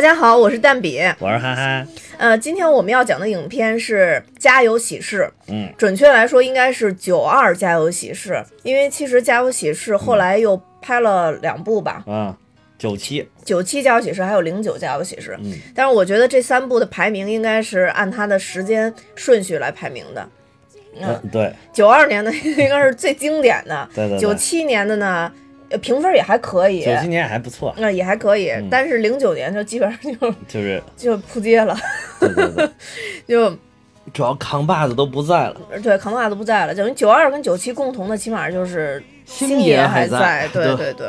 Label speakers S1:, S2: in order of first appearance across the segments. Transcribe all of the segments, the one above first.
S1: 大家好，我是蛋比，
S2: 我是憨憨。
S1: 呃，今天我们要讲的影片是《家有喜事》，
S2: 嗯，
S1: 准确来说应该是《九二家有喜事》，因为其实《家有喜事》后来又拍了两部吧，
S2: 啊，九七，
S1: 九七家有喜事还有零九家有喜事，
S2: 嗯，
S1: 但是我觉得这三部的排名应该是按它的时间顺序来排名的。
S2: 嗯，对，
S1: 九二年的应该是最经典的，
S2: 对对对。
S1: 九七年的呢，呃评分也还可以，
S2: 九七年还不错，
S1: 那、也还可以，
S2: 嗯
S1: 但是零九年就基本上就
S2: 就是
S1: 就扑街了，
S2: 对对对，
S1: 就
S2: 主要扛把子都不在了，
S1: 对扛把子不在了，等于九二跟九七共同的起码就是
S2: 星
S1: 爷
S2: 爷还
S1: 在，
S2: 在对
S1: 对对对。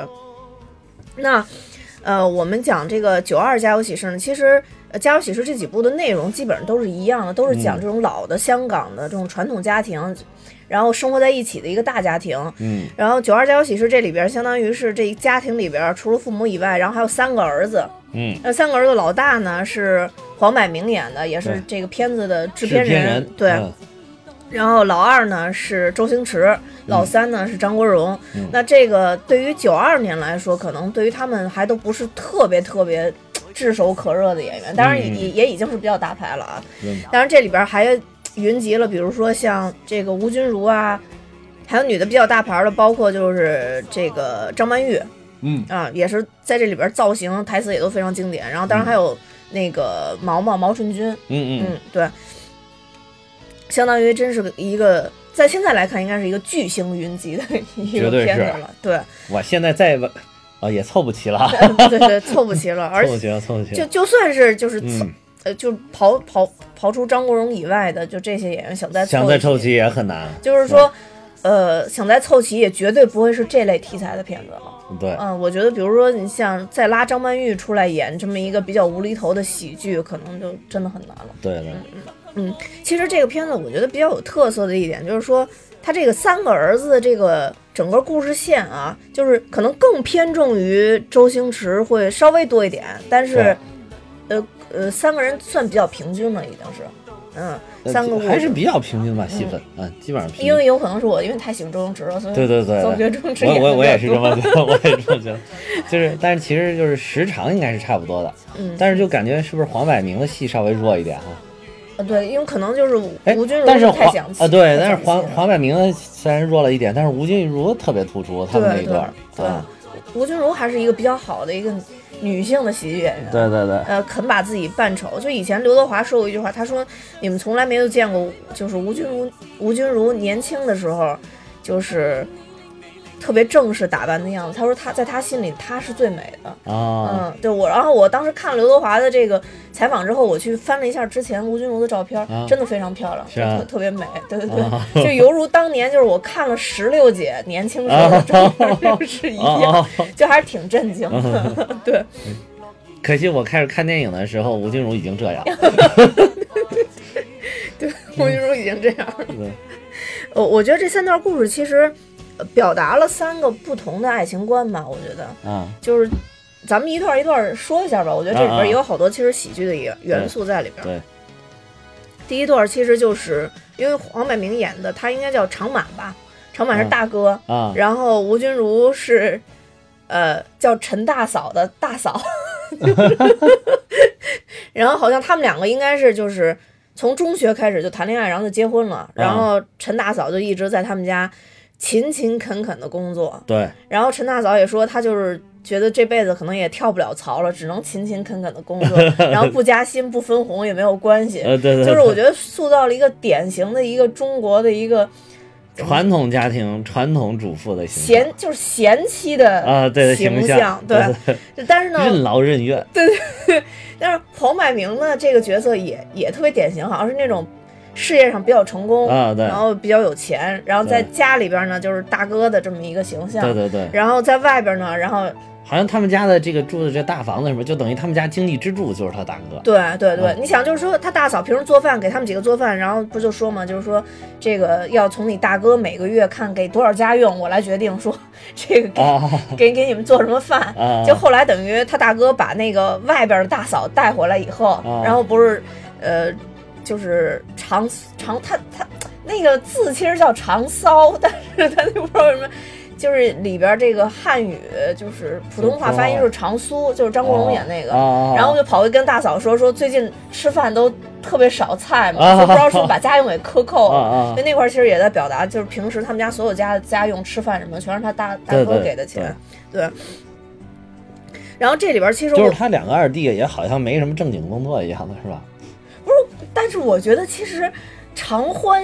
S1: 那呃，我们讲这个九二家有喜事呢，其实。呃，家有喜事这几部的内容基本上都是一样的，都是讲
S2: 嗯
S1: 这种老的香港的这种传统家庭，然后生活在一起的一个大家庭。
S2: 嗯，
S1: 然后九二家有喜事这里边，相当于是这一家庭里边除了父母以外，然后还有三个儿子。
S2: 嗯，
S1: 那三个儿子老大呢是黄百鸣演的，也是这个片子的制
S2: 制
S1: 片
S2: 片人
S1: 对。
S2: 嗯
S1: 然后老二呢是周星驰，老三呢是张国荣。
S2: 嗯
S1: 那这个对于九二年来说，可能对于他们还都不是特别特别炙手可热的演员，当然也、
S2: 嗯
S1: 也也已经是比较大牌了啊。
S2: 嗯
S1: 当然这里边还云集了，比如说像这个吴君如啊，还有女的比较大牌的，包括就是这个张曼玉
S2: 嗯
S1: 啊，也是在这里边造型、台词也都非常经典。然后当然还有那个毛毛毛舜筠，
S2: 嗯嗯
S1: 嗯，对，相当于真是一个，在现在来看，应该是一个巨星云集的一个片子了。对，
S2: 我现在再问，啊，也凑不齐了，
S1: 对对，凑不齐了。而
S2: 凑不齐了，凑不齐了，
S1: 就就算是就是凑、
S2: 嗯，
S1: 呃，就刨刨刨出张国荣以外的，就这些演员想再
S2: 想再凑
S1: 齐，
S2: 也很难，
S1: 就是说。呃，想再凑齐也绝对不会是这类题材的片子了。
S2: 对，
S1: 嗯，我觉得，比如说你像再拉张曼玉出来演这么一个比较无厘头的喜剧，可能就真的很难了。
S2: 对对，
S1: 嗯，其实这个片子我觉得比较有特色的一点就是说，他这个三个儿子的这个整个故事线啊，就是可能更偏重于周星驰会稍微多一点，但是，呃呃，三个人算比较平均了，已经是，嗯，三个
S2: 还是比较平均吧，戏份，嗯，基本上平均。
S1: 因为有可能是我因为太喜欢周星驰了，所以
S2: 对对对，
S1: 总觉得周星驰
S2: 我我我也是这么觉得，我也是这么觉得，就是，但是其实就是时长应该是差不多的，
S1: 嗯，
S2: 但是就感觉是不是黄百鸣的戏稍微弱一点哈？
S1: 啊对，因为可能就是吴君如太想
S2: 啊对，但是黄黄百鸣虽然弱了一点，但是吴君如特别突出，他们那一段，
S1: 对
S2: 啊，
S1: 吴君如还是一个比较好的一个女性的喜剧演员，
S2: 对对对，
S1: 呃，肯把自己扮丑。就以前刘德华说过一句话，他说：“你们从来没有见过，就是吴君如，吴君如年轻的时候，就是特别正式打扮的样子。他说他在他心里，她是最美的。
S2: 啊，
S1: 嗯，对我，然后我当时看了刘德华的这个采访之后，我去翻了一下之前吴君如的照片，
S2: 啊。
S1: 真的非常漂亮，
S2: 是啊。
S1: 特特别美，对对对，
S2: 啊。
S1: 就犹如当年就是我看了石榴姐年轻时候的照片是一样，
S2: 啊，
S1: 就还是挺震惊的，对。
S2: 可惜我开始看电影的时候，吴君如已经这样，对
S1: 吴君如已经这样了。
S2: 对
S1: 呃，我觉得这三段故事其实呃表达了三个不同的爱情观吧。我觉得
S2: 嗯，
S1: 就是咱们一段一段说一下吧。我觉得这里边也有好多其实喜剧的元元素在里边。
S2: 对，
S1: 第一段其实就是因为黄百鸣演的，他应该叫长满吧，长满是
S2: 啊
S1: 大哥，
S2: 啊，
S1: 然后吴君如是呃叫陈大嫂的大嫂，然后好像他们两个应该是就是从中学开始就谈恋爱，然后就结婚了，然后陈大嫂就一直在他们家勤勤恳恳的工作，
S2: 对，
S1: 然后陈大嫂也说她就是。觉得这辈子可能也跳不了槽了，只能勤勤恳恳的工作，然后不加薪不分红也没有关系。
S2: 呃，对对，
S1: 就是我觉得塑造了一个典型的一个中国的一个
S2: 传统家庭传统主妇的形象
S1: 贤，就是贤妻的
S2: 啊，对
S1: 形
S2: 象，
S1: 对。但是呢，
S2: 任劳任怨，对对
S1: 但是黄百鸣呢这个角色也也特别典型，好像是那种事业上比较成功
S2: 啊对
S1: 然后比较有钱，然后在家里边呢就是大哥的这么一个形象，
S2: 对对对，
S1: 然后在外边呢，然后
S2: 好像他们家的这个住的这大房子什么，就等于他们家经济支柱就是他大哥。
S1: 对对对，
S2: 嗯
S1: 你想就是说他大嫂平时做饭给他们几个做饭，然后不就说嘛，就是说这个要从你大哥每个月看给多少家用，我来决定说这个给、
S2: 啊
S1: 给给你们做什么饭。
S2: 啊！
S1: 就后来等于他大哥把那个外边的大嫂带回来以后，
S2: 啊
S1: 然后不是呃，就是长长他他那个字其实叫长骚，但是他就不知道为什么就是里边这个汉语就是普通话发音是长苏，就是张国荣演那个，
S2: 哦
S1: 然后就跑去跟大嫂说说最近吃饭都特别少菜嘛，
S2: 啊
S1: 说不知道是不是把家用给克扣了。就那块儿其实也在表达，就是平时他们家所有家家用吃饭什么，全是他大大哥给的钱，对。然后这里边其实
S2: 就是他两个二弟也好像没什么正经工作一样的是吧？
S1: 但是我觉得其实常欢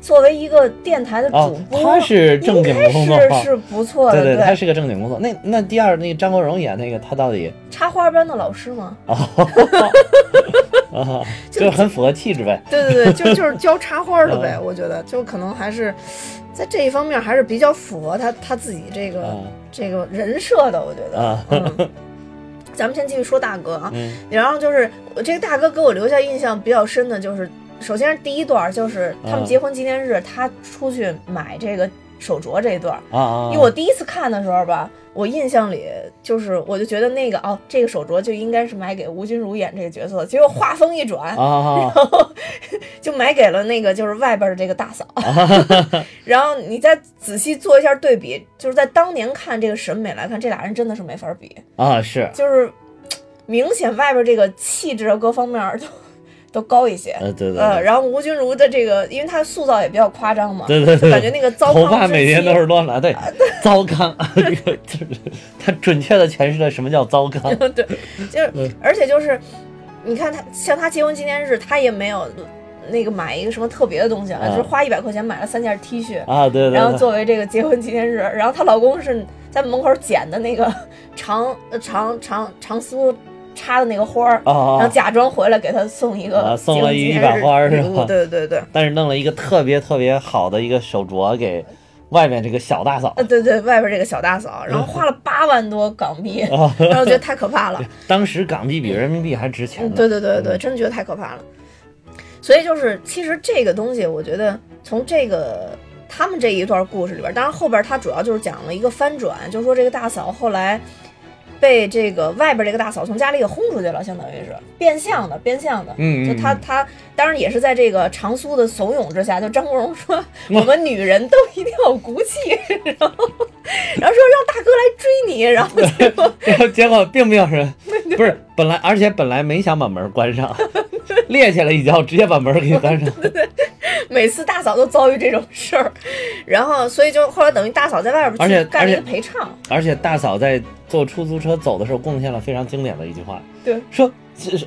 S1: 作为一个电台的主
S2: 哦，
S1: 播，
S2: 他是正经工作
S1: 是是不错的，
S2: 对对，他是个正经工作。那那第二那个张国荣演那个，他到底
S1: 插花班的老师吗？
S2: 哦，啊，就 很符合气质呗。
S1: 对对对，就就是教插花的呗。
S2: 嗯
S1: 我觉得就可能还是在这一方面还是比较符合他他自己这个、
S2: 啊
S1: 这个人设的。我觉得，
S2: 啊
S1: 嗯，咱们先继续说大哥啊，
S2: 嗯
S1: 然后就是我这个大哥给我留下印象比较深的就是，首先是第一段就是他们
S2: 嗯
S1: 结婚纪念日，他出去买这个手镯这一段。
S2: 啊啊！
S1: 因为我第一次看的时候吧，我印象里就是，我就觉得那个哦，这个手镯就应该是买给吴君如演这个角色，结果话锋一转，
S2: 然后
S1: 就买给了那个就是外边的这个大嫂。然后你再仔细做一下对比，就是在当年看这个审美来看，这俩人真的是没法比，
S2: 啊是，
S1: 就是明显外边这个气质啊各方面都都高一些。
S2: 呃对对
S1: 然后吴君如的这个，因为她塑造也比较夸张嘛，
S2: 对对对，
S1: 感觉那个糟
S2: 头发每天都是乱来，对，糟糠，这个就是他准确的诠释了什么叫糟糠。
S1: 对，就是，而且就是，你看他像他结婚纪念日，他也没有那个买一个什么特别的东西啊，
S2: 啊。
S1: 就是花一百块钱买了三件 T 恤，
S2: 啊，对对对，
S1: 然后作为这个结婚纪念日，然后她老公是在门口捡的那个长呃长长长苏插的那个花儿，然后假装回来给他送一个
S2: 啊送了
S1: 结婚纪念
S2: 一把花儿是吧
S1: 对对对。
S2: 但是弄了一个特别特别好的一个手镯给外面这个小大嫂
S1: 呃，，对对，外边这个小大嫂，然后花了八万多港币，然后我觉得太可怕了。
S2: 当时港币比人民币还值钱
S1: 嗯，对对对对，真的觉得太可怕了。所以就是，其实这个东西，我觉得从这个他们这一段故事里边，当然后边他主要就是讲了一个翻转，就是说这个大嫂后来被这个外边这个大嫂从家里给轰出去了，相当于是变相的，变相的。
S2: 嗯，嗯
S1: 就他
S2: 嗯
S1: 他当然也是在这个长苏的怂恿之下，就张国荣说我们女人都一定要有骨气，然后然后说让大哥来追你，然后结果
S2: 然后结果并没有人，不是本来，而且本来没想把门关上，趔趄了一脚，直接把门给关上。
S1: 每次大嫂都遭遇这种事儿，然后所以就后来等于大嫂在外边
S2: 而且
S1: 去干了一个陪唱，
S2: 而且大嫂在坐出租车走的时候，贡献了非常经典的一句话，
S1: 对，
S2: 说，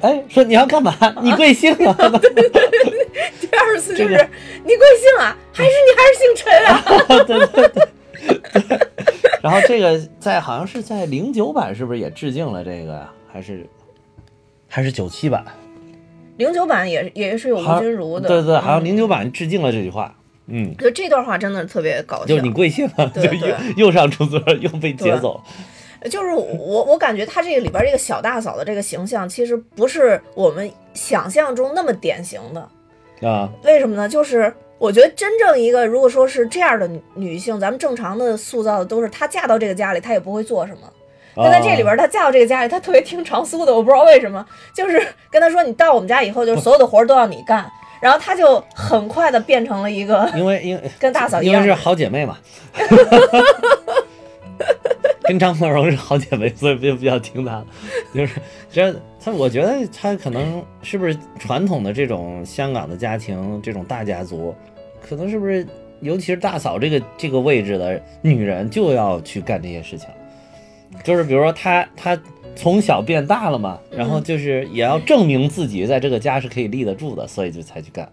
S2: 哎，说你要干嘛？你贵姓啊？
S1: 第二次就是、
S2: 这个
S1: 你贵姓啊？还是你还是姓陈啊？
S2: 对对对对。然后这个在好像是在零九版是不是也致敬了这个呀？还是还是九七版？
S1: 零九版也也是有
S2: 好
S1: 吴君如的，
S2: 对对，好像
S1: 嗯
S2: 零九版致敬了这句话。嗯，
S1: 就这段话真的特别搞笑，
S2: 就是你贵姓啊？就又又上出租车又被劫走。
S1: 就是我我感觉他这个里边这个小大嫂的这个形象，其实不是我们想象中那么典型的。
S2: 啊，
S1: 为什么呢？就是我觉得真正一个如果说是这样的女女性，咱们正常的塑造的都是她嫁到这个家里，她也不会做什么。但在这里边，她嫁到这个家里，她特别听长苏的，我不知道为什么，就是跟她说，你到我们家以后，就是所有的活儿都要你干，然后她就很快的变成了一个
S2: 因为因为
S1: 跟大嫂一
S2: 因为是。好姐妹嘛，跟张国荣是好姐妹，所以就比较听她的。就是这她，我觉得他可能是不是传统的这种香港的家庭，这种大家族，可能是不是尤其是大嫂这个这个位置的女人就要去干这些事情，就是比如说她她。从小变大了嘛，然后就是也要证明自己在这个家是可以立得住的，所以就才去干。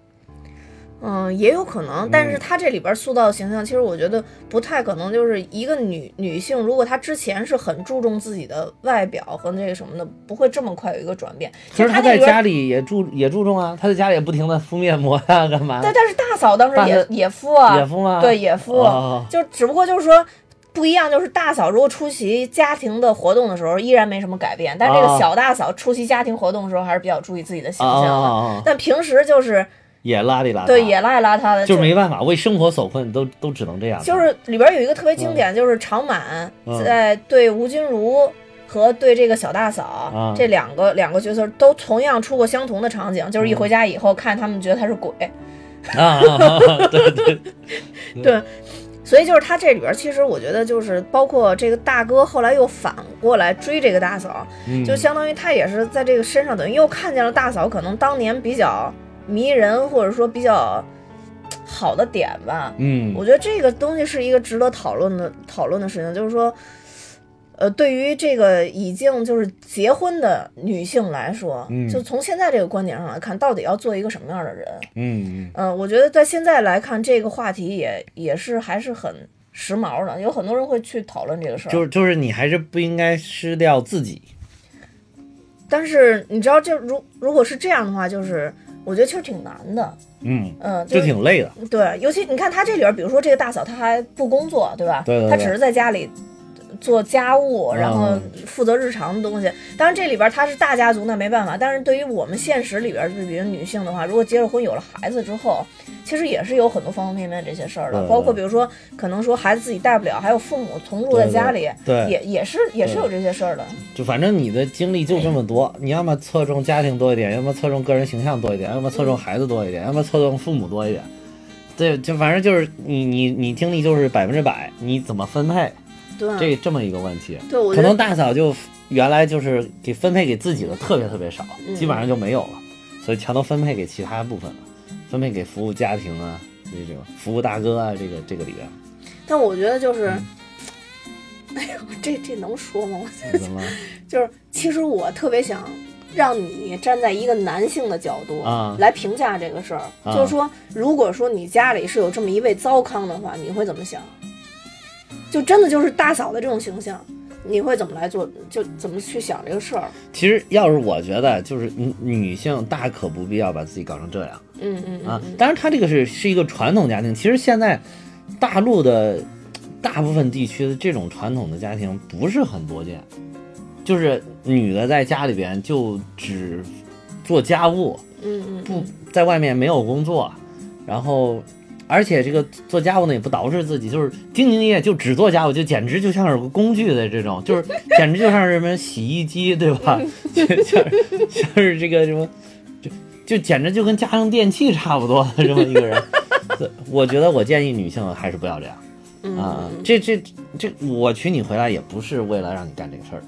S1: 嗯，也有可能，但是
S2: 嗯
S1: 她这里边塑造的形象，其实我觉得不太可能。就是一个女女性，如果她之前是很注重自己的外表和那个什么的，不会这么快有一个转变。
S2: 其实
S1: 她
S2: 在家里也注也注重啊，她在家里也不停的敷面膜呀、干嘛？
S1: 对，但是大嫂当时也也敷啊，
S2: 也敷吗？
S1: 对，也敷，
S2: 哦
S1: 就只不过就是说不一样，就是大嫂如果出席家庭的活动的时候，依然没什么改变，但是这个
S2: 哦
S1: 小大嫂出席家庭活动的时候，还是比较注意自己的形
S2: 啊
S1: 象的。但平时就是
S2: 也邋里邋遢，
S1: 对也邋里邋遢的，
S2: 就是没办法，为生活所困，都都只能这样。
S1: 就是里边有一个特别经典，就是常满
S2: 嗯。
S1: 在对吴君如。和对这个小大嫂、
S2: 嗯
S1: 这两个两个角色都同样出过相同的场景，就是一回家以后看他们觉得他是鬼！
S2: 啊对对，
S1: 对，所以就是他这里边，其实我觉得就是包括这个大哥后来又反过来追这个大嫂，
S2: 嗯
S1: 就相当于他也是在这个身上等于又看见了大嫂可能当年比较迷人或者说比较好的点吧。
S2: 嗯
S1: 我觉得这个东西是一个值得讨论的讨论的事情，就是说，呃，对于这个已经就是结婚的女性来说，
S2: 嗯
S1: 就从现在这个观点上来看，到底要做一个什么样的人？
S2: 嗯
S1: 嗯、我觉得在现在来看，这个话题也也是还是很时髦的，有很多人会去讨论这个事儿。
S2: 就是就是你还是不应该失掉自己。
S1: 但是你知道，就如如果是这样的话，就是我觉得其实挺难的。
S2: 嗯，
S1: 嗯，
S2: 就是挺累的。
S1: 对，尤其你看他这里边，比如说这个大嫂，她还不工作，对吧？
S2: 对对对
S1: 她只是在家里做家务，然后
S2: 嗯
S1: 负责日常的东西。当然这里边他是大家族，那没办法。但是对于我们现实里边，就比如女性的话，如果结了婚有了孩子之后，其实也是有很多方方面面这些事儿的，包括比如说可能说孩子自己带不了，还有父母同住在家里，
S2: 对对
S1: 也也是也是有这些事儿的。
S2: 就反正你的精力就这么多，你要么侧重家庭多一点，要么侧重个人形象多一点，要么侧重孩子多一点，要么侧重父母多一点。对，就反正就是你你你精力就是百分之百，你怎么分配？
S1: 对，
S2: 这这么一个问题。
S1: 对我
S2: 可能大嫂就原来就是给分配给自己的特别特别少，
S1: 嗯
S2: 基本上就没有了，所以全都分配给其他部分了，分配给服务家庭啊，这种服务大哥啊，这个这个里边，
S1: 但我觉得就是，
S2: 嗯
S1: 哎呦，这这能说吗？我
S2: 怎么
S1: 就是其实我特别想让你站在一个男性的角度
S2: 啊
S1: 来评价这个事儿，
S2: 啊
S1: 就是说，如果说你家里是有这么一位糟糠的话，你会怎么想？就真的就是大嫂的这种形象，你会怎么来做？就怎么去想这个事儿？
S2: 其实要是我觉得，就是女女性大可不必要把自己搞成这样
S1: 嗯嗯
S2: 啊。当然，她这个是是一个传统家庭，其实现在大陆的大部分地区的这种传统的家庭不是很多见，就是女的在家里边就只做家务，
S1: 嗯嗯
S2: 不在外面没有工作，然后而且这个做家务呢也不捯饬自己，就是兢兢业业就只做家务，就简直就像是个工具的这种，就是简直就像是什么洗衣机，对吧？就像像是这个什么，就就简直就跟家用电器差不多的这么一个人。我觉得我建议女性还是不要这样
S1: 嗯
S2: 啊，这这这我娶你回来也不是为了让你干这个事儿的。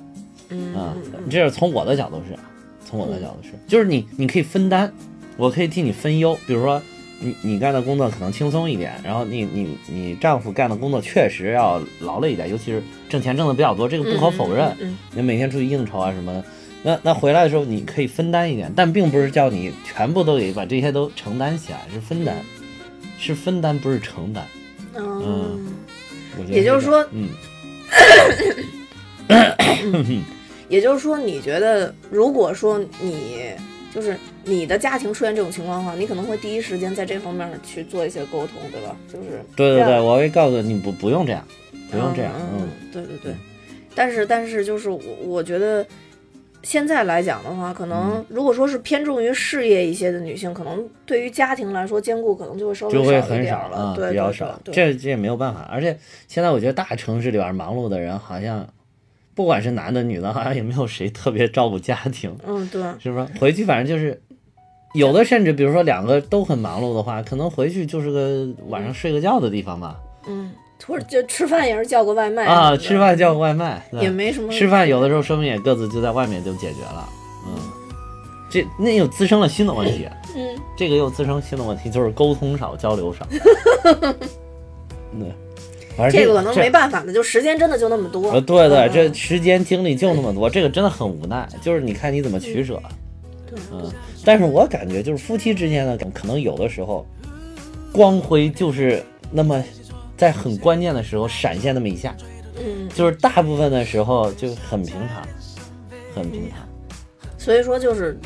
S1: 嗯
S2: 啊，这是从我的角度是，从我的角度是，就是你你可以分担，我可以替你分忧。比如说你你干的工作可能轻松一点，然后你你你丈夫干的工作确实要劳累一点，尤其是挣钱挣的比较多，这个不可否认。
S1: 嗯
S2: 你每天出去应酬啊什么的，那那回来的时候你可以分担一点，但并不是叫你全部都得把这些都承担起来，是分担，是分担不是承担。
S1: 嗯也就是说
S2: 嗯，
S1: 也就是说，你觉得如果说你就是你的家庭出现这种情况的话，你可能会第一时间在这方面去做一些沟通，对吧？就是
S2: 对对对，我会告诉你不不用这样，不用这样，
S1: 嗯
S2: 嗯，
S1: 对对对。但是但是就是我我觉得现在来讲的话，可
S2: 嗯
S1: 能如果说是偏重于事业一些的女性，可能对于家庭来说兼顾可能就会稍微
S2: 就会很少
S1: 点了，对
S2: 比较少。这这也没有办法，而且现在我觉得大城市里边忙碌的人，好像不管是男的女的，好像也没有谁特别照顾家庭，
S1: 嗯对，
S2: 是不是？回去反正就是。有的甚至，比如说两个都很忙碌的话，可能回去就是个晚上睡个觉的地方吧。
S1: 嗯，或者就吃饭也是叫个外卖
S2: 啊，吃饭叫个外卖，
S1: 也没什么
S2: 吃饭有的时候说明也各自就在外面就解决了。嗯，这那又滋生了新的问题。
S1: 嗯
S2: 这个又滋生新的问题，就是沟通少，交流少。对，
S1: 这个可能没办法的，就时间真的就那么多。
S2: 呃，对对，
S1: 嗯
S2: 这时间精力就那么多，这个真的很无奈。就是你看你怎么取舍。
S1: 对
S2: 嗯，但是我感觉就是夫妻之间呢，可能有的时候光辉就是那么在很关键的时候闪现那么一下，
S1: 嗯，
S2: 就是大部分的时候就很平常，很平常。
S1: 所以说就是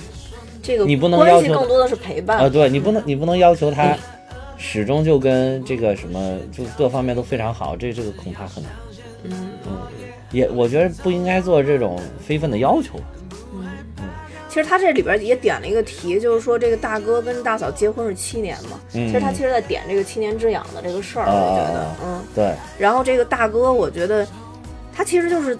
S1: 这个
S2: 你不能
S1: 关系
S2: 要求
S1: 更多的是陪伴
S2: 啊，对你不能你不能要求他始终就跟这个什么就各方面都非常好，这这个恐怕很难。
S1: 嗯。
S2: 也我觉得不应该做这种非分的要求。嗯。嗯。
S1: 其实他这里边也点了一个题，就是说这个大哥跟大嫂结婚是七年嘛，
S2: 嗯。
S1: 其实他其实在点这个七年之痒的这个事儿，
S2: 啊
S1: 我觉得
S2: 啊，
S1: 嗯，
S2: 对，
S1: 然后这个大哥，我觉得他其实就是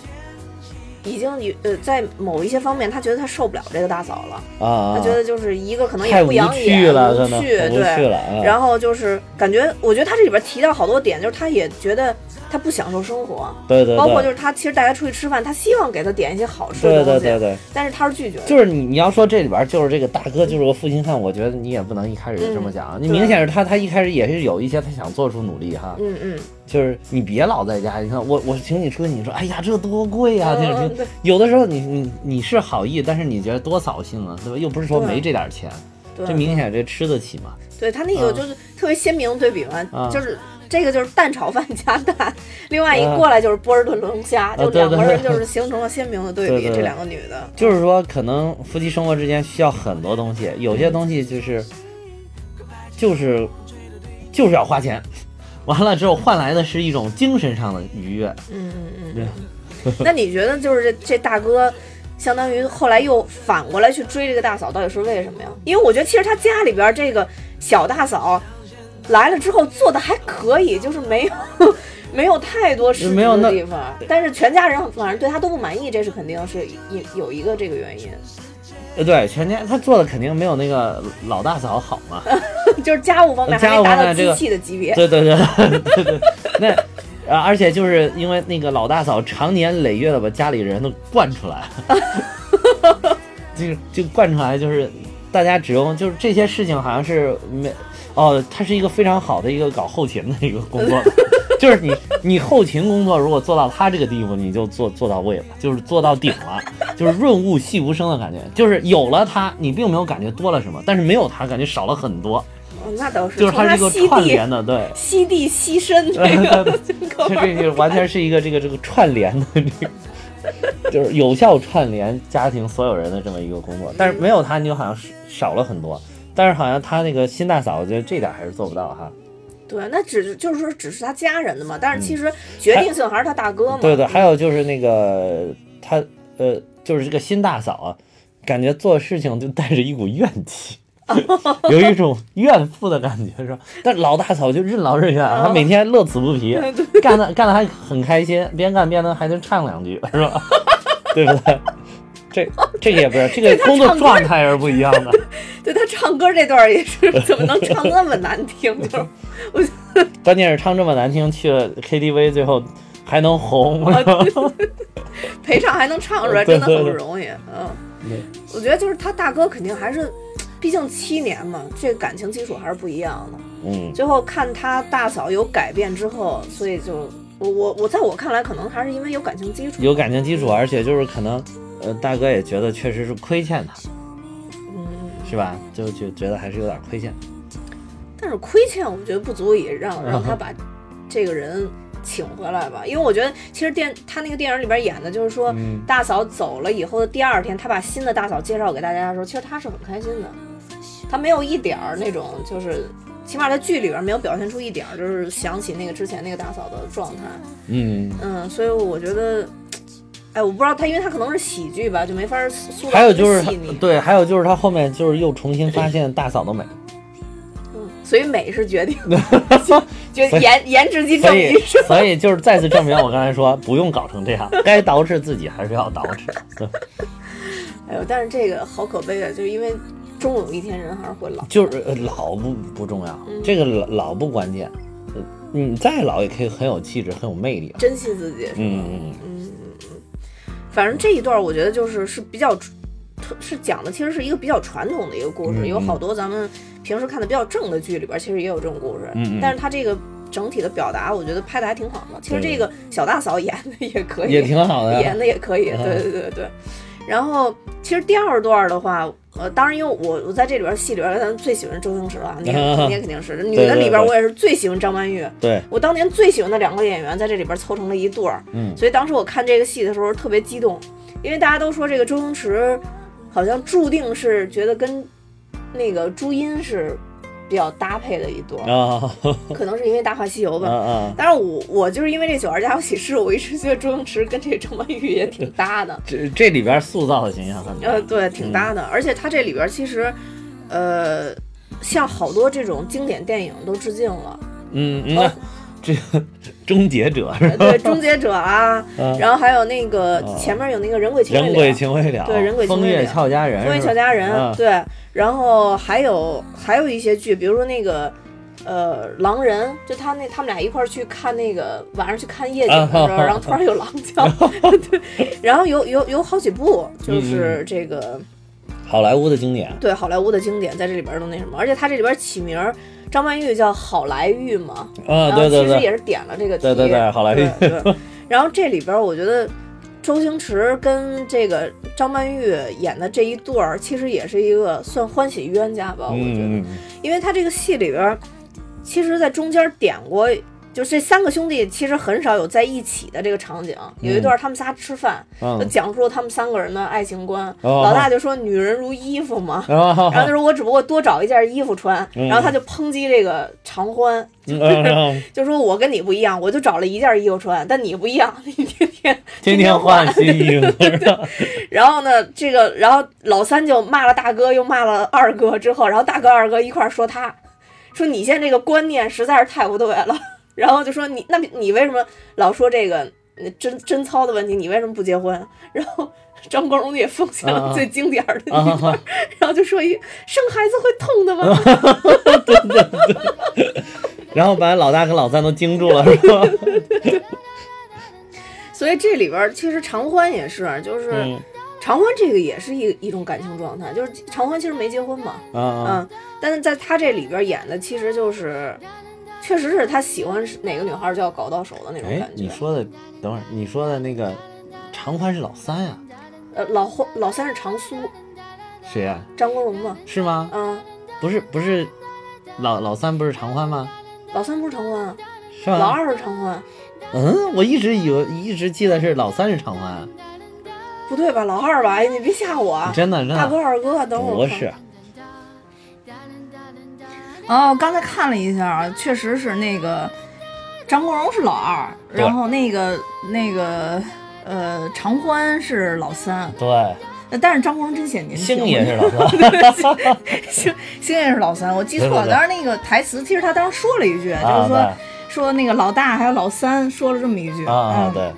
S1: 已经有呃，在某一些方面，他觉得他受不了这个大嫂了，
S2: 啊，
S1: 他觉得就是一个可能也不养
S2: 趣
S1: 眼、
S2: 了，可能
S1: 无趣，
S2: 无趣
S1: 对。
S2: 了啊。
S1: 然后就是感觉，我觉得他这里边提到好多点，就是他也觉得他不享受生活，
S2: 对对对，
S1: 包括就是他其实大家出去吃饭，他希望给他点一些好吃的东西，
S2: 对对。对，
S1: 但是他是拒绝的。
S2: 就是你你要说这里边就是这个大哥就是个负心汉，我觉得你也不能一开始就这么讲，你明显是他他一开始也是有一些他想做出努力哈，
S1: 嗯嗯，
S2: 就是你别老在家，你看我我请你出去，你说哎呀这多贵呀、有的时候你你你是好意，但是你觉得多扫兴啊，对吧？又不是说没这点钱，这明显这吃得起嘛。
S1: 对他那个
S2: 啊
S1: 就是特别鲜明的对比嘛，
S2: 啊
S1: 就是这个就是蛋炒饭加蛋，另外一
S2: 啊
S1: 过来就是波士顿龙虾，就两个人就是形成了鲜明的对比，
S2: 对对对。
S1: 这两个女的。
S2: 就是说，可能夫妻生活之间需要很多东西，有些东西就是就是就是要花钱，完了之后换来的是一种精神上的愉悦。
S1: 嗯嗯嗯嗯。那你觉得就是这这大哥，相当于后来又反过来去追这个大嫂，到底是为什么呀？因为我觉得其实他家里边这个小大嫂来了之后做的还可以，就是没有 没有太多失职
S2: 没有
S1: 的地方，但是全家人反正对他都不满意，这是肯定是有有一个这个原因，
S2: 呃，对，全家他做的肯定没有那个老大嫂好嘛。
S1: 就是家务方面还
S2: 家
S1: 没达到
S2: 务方面这个
S1: 机器的级别。
S2: 对对对对对，那啊，而且就是因为那个老大嫂常年累月的把家里人都惯出来，就是就惯出来，就是大家只用就是这些事情好像是没哦，他是一个非常好的一个搞后勤的一个工作，就是你你后勤工作如果做到他这个地步，你就做做到位了，就是做到顶了，就是润物细无声的感觉，就是有了他，你并没有感觉多了什么，但是没有他，感觉少了很多，
S1: 哦，那倒是，
S2: 就是
S1: 他
S2: 它是一个串联的，对。
S1: 吸地吸身 这个
S2: 对这这个完全是一个这个这个串联的这个，就是有效串联家庭所有人的这么一个工作。但是没有他，你就好像是少了很多。但是好像他那个新大嫂，我觉得这点还是做不到哈。
S1: 对，那只是就是说只是他家人的嘛，但是其实决定性还是他大哥嘛。
S2: 嗯对对，还有就是那个他呃，就是这个新大嫂啊，感觉做事情就带着一股怨气。有一种怨妇的感觉是吧？但老大嫂就任劳任怨啊，她每天乐此不疲，干的干的还很开心，边干边能还能唱两句，是吧？对不对？这这个也不是，这个工作状态是不一样的。
S1: 对他唱歌这段也是怎么能唱那么难听？就是
S2: 关键是唱这么难听，去了 KTV 最后还能红？
S1: 陪唱还能唱出来，真的很不容易。嗯，我觉得就是他大哥肯定还是，毕竟七年嘛，这个感情基础还是不一样的。
S2: 嗯，
S1: 最后看他大嫂有改变之后，所以就我我我在我看来，可能还是因为有感情基础。
S2: 有感情基础，而且就是可能，呃，大哥也觉得确实是亏欠他，
S1: 嗯，
S2: 是吧？就就觉得还是有点亏欠。
S1: 但是亏欠，我觉得不足以让让他 把这个人请回来吧，因为我觉得其实电他那个电影里边演的就是说，
S2: 嗯
S1: 大嫂走了以后的第二天，他把新的大嫂介绍给大家的时候，其实他是很开心的，他没有一点儿那种就是。起码在剧里边没有表现出一点儿，就是想起那个之前那个大嫂的状态，
S2: 嗯，
S1: 嗯，所以我觉得，哎，我不知道他，因为他可能是喜剧吧，就没法塑造
S2: 还有就是对，还有就是他后面就是又重新发现大嫂的美，
S1: 嗯，所以美是决定的，就颜颜值即
S2: 所以
S1: 正义？
S2: 所以就是再次证明我刚才说不用搞成这样，该捯饬自己还是要捯饬。对
S1: 哎呦，但是这个好可悲啊，就是因为终有一天人还是会老。
S2: 就是呃老不不重要，
S1: 嗯
S2: 这个老老不关键，呃你再老也可以很有气质，很有魅力。
S1: 珍惜自己，
S2: 嗯嗯，嗯
S1: 反正这一段我觉得就是是比较特是讲的，其实是一个比较传统的一个故事，
S2: 嗯
S1: 有好多咱们平时看的比较正的剧里边，其实也有这种故事，
S2: 嗯嗯
S1: 但是他这个整体的表达，我觉得拍的还挺好的。其实这个小大嫂 演的也可以，
S2: 也挺好的。
S1: 演的也可以，
S2: 嗯
S1: 对对对对。然后其实第二段的话，呃，当然因为我我在这里边戏里边，咱最喜欢周星驰了，你也你也肯定是女的里边，我也是最喜欢张曼玉。
S2: 对，
S1: 我当年最喜欢的两个演员在这里边凑成了一对儿，
S2: 嗯
S1: 所以当时我看这个戏的时候特别激动，因为大家都说这个周星驰好像注定是觉得跟那个朱茵是比较搭配的一对儿，
S2: 啊
S1: 可能是因为《大话西游》吧。
S2: 啊啊！
S1: 当然我我就是因为这《九二家有喜事》，我一直觉得周星驰跟这个张曼玉也挺搭的，
S2: 这这里边塑造的形象很
S1: 呃，对，挺搭的。而且他这里边其实，呃，像好多这种经典电影都致敬了。
S2: 嗯嗯，这个终结者是吧？
S3: 对，终结者啊，
S2: 嗯
S3: 然后还有那个
S2: 啊
S3: 前面有那个人鬼情未了
S2: 人鬼
S3: 了，
S2: 情未了，
S3: 对人鬼情未了风月
S2: 俏佳人，
S3: 风月俏佳人，
S2: 嗯
S3: 对，然后还有还有一些剧，比如说那个。呃，狼人就他那他们俩一块儿去看那个晚上去看夜景的时候，
S2: 啊
S3: 然后突然有狼叫，对，然后有有有好几部就是
S2: 嗯
S3: 这个、
S2: 好莱坞的经典，
S3: 对好莱坞的经典在这里边儿都那什么，而且他这里边儿起名儿张曼玉叫好莱坞嘛，
S2: 啊，对对对，
S3: 其实也是点了这个题，
S2: 对对对好莱坞。
S3: 对对。然后这里边儿我觉得周星驰跟这个张曼玉演的这一对儿，其实也是一个算欢喜冤家吧，我觉得，因为他这个戏里边儿，其实在中间点过。就这三个兄弟其实很少有在一起的这个场景，有一段他们仨吃饭，就讲述了他们三个人的爱情观。
S2: 哦
S3: 老大就说：“女人如衣服嘛。”
S2: 然后
S3: 他说：“我只不过多找一件衣服穿。”
S2: 嗯
S3: 然后他就抨击这个常欢，就说我跟你不一样，我就找了一件衣服穿，但你不一样，你天天
S2: 天天换新衣服，
S3: 然后呢，这个然后老三就骂了大哥，又骂了二哥，之后，然后大哥二哥一块儿说他，说你现在这个观念实在是太不对了。然后就说你那你为什么老说这个呃贞贞操的问题？你为什么不结婚？然后张国荣也奉献了
S2: 啊
S3: 最经典的一
S2: 啊
S3: 段，
S2: 啊
S3: 然后就说一生孩子会痛的吗？
S2: 然后把老大跟老三都惊住了，是吧？
S3: 所以这里边儿其实常欢也是，就是。
S2: 嗯
S3: 常欢这个也是一一种感情状态，就是常欢其实没结婚嘛，嗯，但是在他这里边演的其实就是，确实是他喜欢哪个女孩就要搞到手的那种
S2: 哎
S3: 感，觉
S2: 你。说的，等会儿你说的那个常欢是老三呀？
S3: 呃，老欢老三是常苏，
S2: 谁呀？
S3: 张国荣吗，
S2: 是吗？
S3: 嗯，
S2: 不是不是，老老三不是常欢吗？
S3: 老三不是常欢啊，
S2: 是吧？
S3: 老二是常欢，
S2: 嗯，我一直以为一直记得是老三是常欢，
S3: 不对吧？老二吧？哎，你别吓我啊！
S2: 真的真的
S3: 大哥二哥，等会儿
S2: 不是。
S1: 哦，刚才看了一下啊，确实是那个张国荣是老二，然后那个那个呃常欢是老三，
S2: 对，
S1: 呃但是张国荣真显年轻，
S2: 星爷是老三，
S1: 星星爷是老三，我记错了。当时那个台词其实他当时说了一句，
S2: 啊
S1: 就是说说那个老大还有老三说了这么一句嗯。
S2: 对，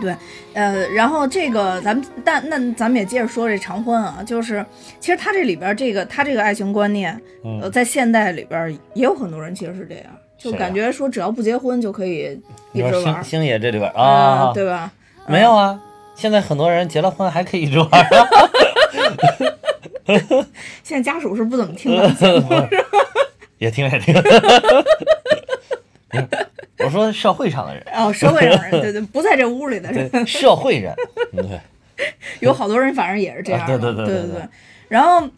S1: 对，呃，然后这个咱们，但那咱们也接着说这长婚啊，就是其实他这里边这个他这个爱情观念，呃，
S2: 嗯，
S1: 在现代里边也有很多人其实是这样，就感觉说只要不结婚就可以一直玩儿
S2: 星星爷这里边
S1: 啊，
S2: 啊，
S1: 对吧？
S2: 没有啊，现在很多人结了婚还可以一直玩
S1: 现在家属是不怎么听 的
S2: 也听也听。我说社会上的人，
S1: 哦，社会上人对对，不在这屋里的人，
S2: 社会人，嗯对，
S1: 有好多人反正也是这样，
S2: 啊对对对
S1: 对
S2: 对对
S1: 然后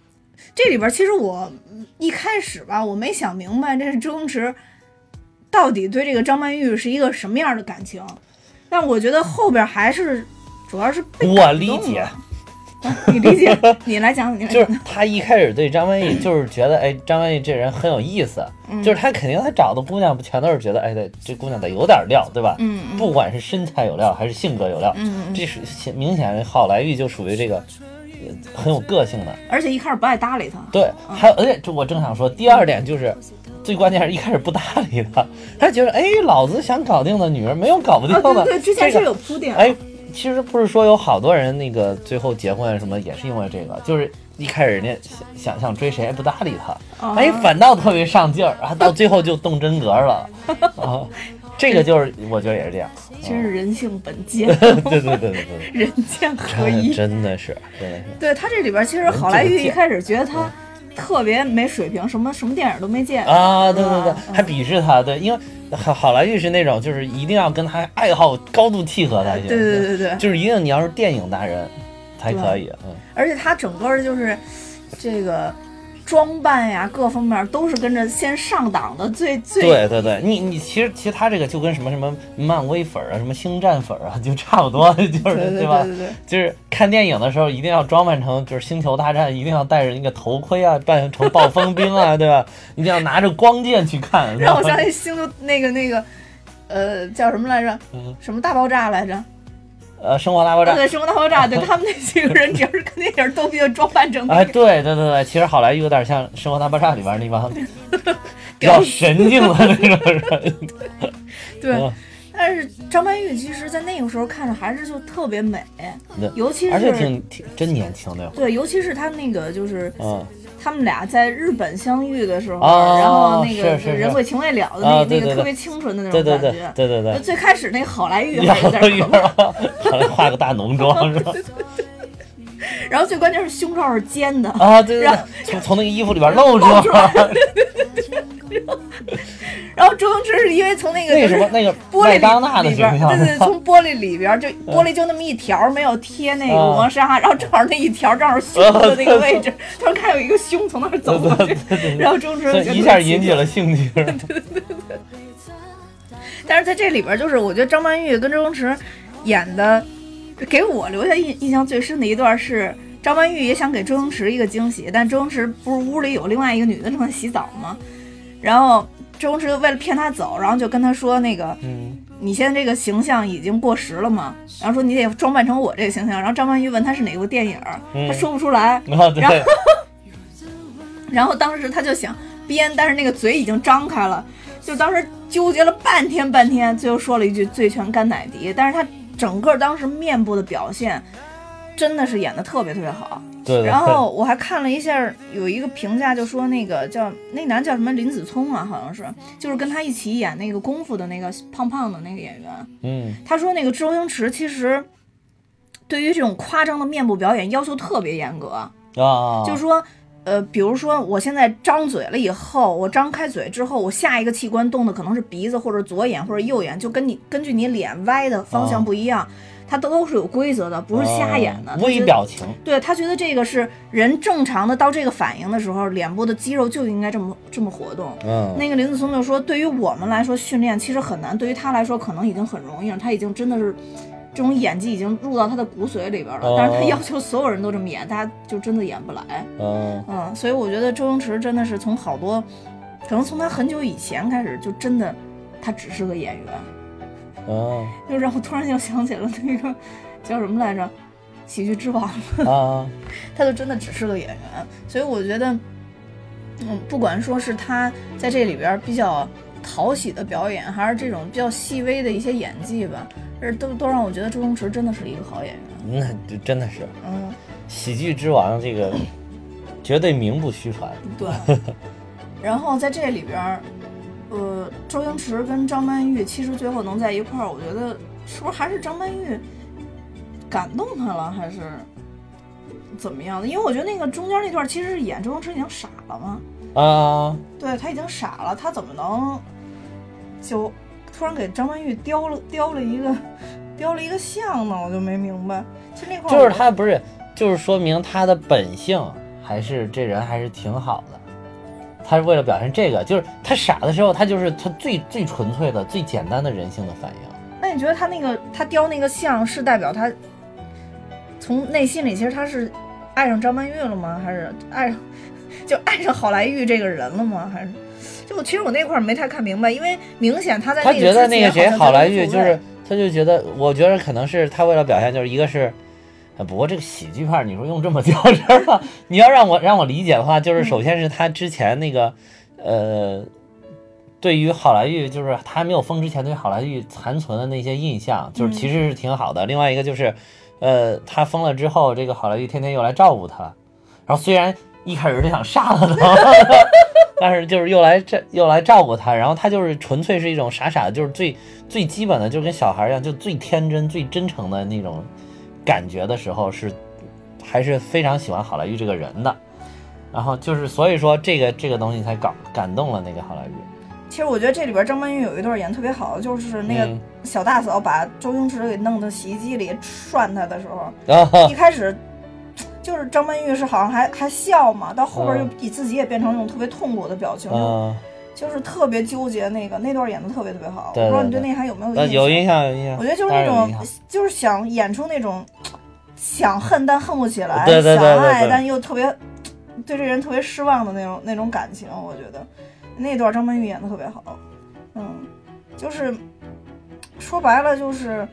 S1: 这里边其实我一开始吧，我没想明白这是周星驰到底对这个张曼玉是一个什么样的感情，但我觉得后边还是主要是被
S2: 我理解
S1: 你理解？你来讲，你来讲
S2: 就是。他一开始对张曼玉就是觉得，哎，张曼玉这人很有意思，
S1: 嗯
S2: 就是他肯定他找的姑娘不全都是觉得，哎，对，这姑娘得有点料，对吧？
S1: 嗯嗯
S2: 不管是身材有料还是性格有料，
S1: 嗯嗯
S2: 这是显明显好莱坞就属于这个呃很有个性的。
S1: 而且一开始不爱搭理他，
S2: 对，还有而且这我正想说，第二点就是最关键是一开始不搭理他，他觉得哎，老子想搞定的女人没有搞不定
S1: 啊，
S2: 的。
S1: 对对，之前是有铺垫。
S2: 哎，其实不是说有好多人那个最后结婚什么也是因为这个，就是一开始人家想想想追谁不搭理他，
S1: 啊
S2: 哎，反倒特别上劲儿，啊，到最后就动真格了。啊。这个就是我觉得也是这样，
S1: 真是人性本贱，
S2: 对对对对对对，
S1: 人贱合一。
S2: 真的是真的是，
S1: 对他这里边，其实好莱坞一开始觉得他特别没水平，什么什么电影都没见
S2: 啊，对对对
S1: 嗯，
S2: 还鄙视他，对，因为 好好莱坞是那种就是一定要跟他爱好高度契合才行，
S1: 对对对对对，
S2: 就是一定你要是电影达人才可以，嗯，
S1: 而且他整个就是这个装扮呀，各方面都是跟着先上档的最最
S2: 对对对，你你其实其实他这个就跟什么什么漫威粉儿啊，什么星战粉儿啊，就差不多，就是
S1: 对对
S2: 吧？
S1: 对对对。
S2: 就是看电影的时候一定要装扮成就是星球大战，一定要戴着那个头盔啊，扮成暴风兵啊，对吧？一定要拿着光剑去看，
S1: 让我想起星球那个那个，呃，叫什么来着？
S2: 嗯
S1: 什么大爆炸来着？
S2: 呃，生活大爆炸。
S1: 对，生活大爆炸。对 他们那几个人，只要是看电影，都比较装扮成那
S2: 哎，对对对对，其实好莱坞有点像《生活大爆炸》里边那帮 比较神经的那种人。
S1: 对
S2: 嗯，
S1: 但是张曼玉其实，在那个时候看着还是就特别美，尤其
S2: 而且
S1: 是
S2: 挺挺真年轻那会儿，
S1: 对，尤其是她那个就是
S2: 嗯
S1: 他们俩在日本相遇的时候，
S2: 哦
S1: 然后那个人鬼情未了的那、那个特别清纯的那种感觉。
S2: 对对对对，
S1: 最开始那个好莱坞
S2: 要
S1: 还有点
S2: 一
S1: 可怕，
S2: 好像化个大浓妆 是吧？
S1: 然后最关键是胸罩是尖的，
S2: 啊，对对从从那个衣服里边露出来，
S1: 然后周星驰是因为从那个
S2: 什么那个
S1: 玻璃里边，对对，从玻璃里边就玻璃就那么一条，没有贴那个磨砂，然后正好那一条正好胸部的那个位置，突然看有一个胸从那儿走过去，然后周星驰就
S2: 一下引起了兴趣。
S1: 但是在这里边，就是我觉得张曼玉跟周星驰演的，给我留下印印象最深的一段是张曼玉也想给周星驰一个惊喜，但周星驰不是屋里有另外一个女的正在洗澡吗？然后周星驰为了骗她走，然后就跟她说那个
S2: 嗯，
S1: 你现在这个形象已经过时了嘛？然后说你得装扮成我这个形象。然后张曼玉问他是哪部电影，
S2: 嗯
S1: 他说不出来。
S2: 啊
S1: 然后，然后当时他就想编，但是那个嘴已经张开了，就当时纠结了半天半天，最后说了一句“醉拳甘乃迪”。但是他整个当时面部的表现真的是演的特别特别好。
S2: 对对。
S1: 然后我还看了一下，有一个评价就说那个叫那男叫什么林子聪啊，好像是，就是跟他一起演那个功夫的那个胖胖的那个演员。
S2: 嗯
S1: 他说那个周星驰其实对于这种夸张的面部表演要求特别严格，
S2: 啊，
S1: 就是说。呃，比如说，我现在张嘴了以后，我张开嘴之后，我下一个器官动的可能是鼻子或者左眼或者右眼，就跟你根据你脸歪的方向不一样，它都都是有规则的，不是瞎演的。
S2: 微表情，
S1: 对他觉得这个是人正常的到这个反应的时候，脸部的肌肉就应该这么这么活动。
S2: 嗯，
S1: 那个林子聪就说，对于我们来说训练其实很难，对于他来说可能已经很容易了，他已经真的是这种演技已经入到他的骨髓里边了。
S2: 哦
S1: 但是他要求所有人都这么演，大家就真的演不来。
S2: 嗯
S1: 嗯，所以我觉得周星驰真的是从好多，可能从他很久以前开始就真的，他只是个演员，
S2: 嗯
S1: 就让我突然就想起了那个叫什么来着，喜剧之王。
S2: 啊，
S1: 他就真的只是个演员，所以我觉得，嗯，不管说是他在这里边比较讨喜的表演，还是这种比较细微的一些演技吧，这都都让我觉得周星驰真的是一个好演员。
S2: 那就真的是
S1: 嗯，
S2: 喜剧之王，这个绝对名不虚传。
S1: 对。然后在这里边儿，呃，周星驰跟张曼玉其实最后能在一块儿，我觉得是不是还是张曼玉感动他了，还是怎么样的？因为我觉得那个中间那段其实是演周星驰已经傻了嘛。
S2: 啊，
S1: 对他已经傻了，他怎么能就突然给张曼玉雕了雕了一个 雕了一个像呢？我就没明白。其实那块
S2: 就是他不是，就是说明他的本性还是这人还是挺好的。他是为了表现这个，就是他傻的时候，他就是他最最纯粹的、最简单的人性的反应。
S1: 那你觉得他那个他雕那个像是代表他从内心里其实他是爱上张曼玉了吗？还是爱上就爱上郝莱玉这个人了吗？还是就我其实我那块儿没太看明白，因为明显他在
S2: 他觉得那个谁
S1: 好像
S2: 郝莱玉就是，他就觉得，我觉得可能是他为了表现，就是一个是，呃不过这个喜剧片，你说用这么 较真儿吗？你要让我让我理解的话，就是首先是他之前那个，呃，对于郝莱玉，就是他还没有疯之前对郝莱玉残存的那些印象，就是其实是挺好的。另外一个就是，呃，他疯了之后，这个郝莱玉天天又来照顾他，然后虽然一开始就想杀了他。但是就是又来这又来照顾他，然后他就是纯粹是一种傻傻的，就是最最基本的，就跟小孩一样，就最天真、最真诚的那种感觉的时候，是还是非常喜欢好莱坞这个人的。然后就是所以说这个这个东西才搞感动了那个好莱坞。
S1: 其实我觉得这里边张曼玉有一段演得特别好，就是那个
S2: 嗯
S1: 小大嫂把周星驰给弄到洗衣机里涮他的时候，一开始就是张曼玉是好像还还笑嘛，到后边
S2: 嗯
S1: 又以自己也变成那种特别痛苦的表情，
S2: 嗯，
S1: 就就是特别纠结。那个那段演的特别特别好，
S2: 对
S1: 我不知道你
S2: 对
S1: 对那还有没有
S2: 呃
S1: 印象？
S2: 有印象有印象。
S1: 我觉得就是那种就是想演出那种想恨但恨不起来，
S2: 对对对
S1: 想爱但又特别对这人特别失望的那种那种感情。我觉得那段张曼玉演的特别好，嗯，就是说白了就是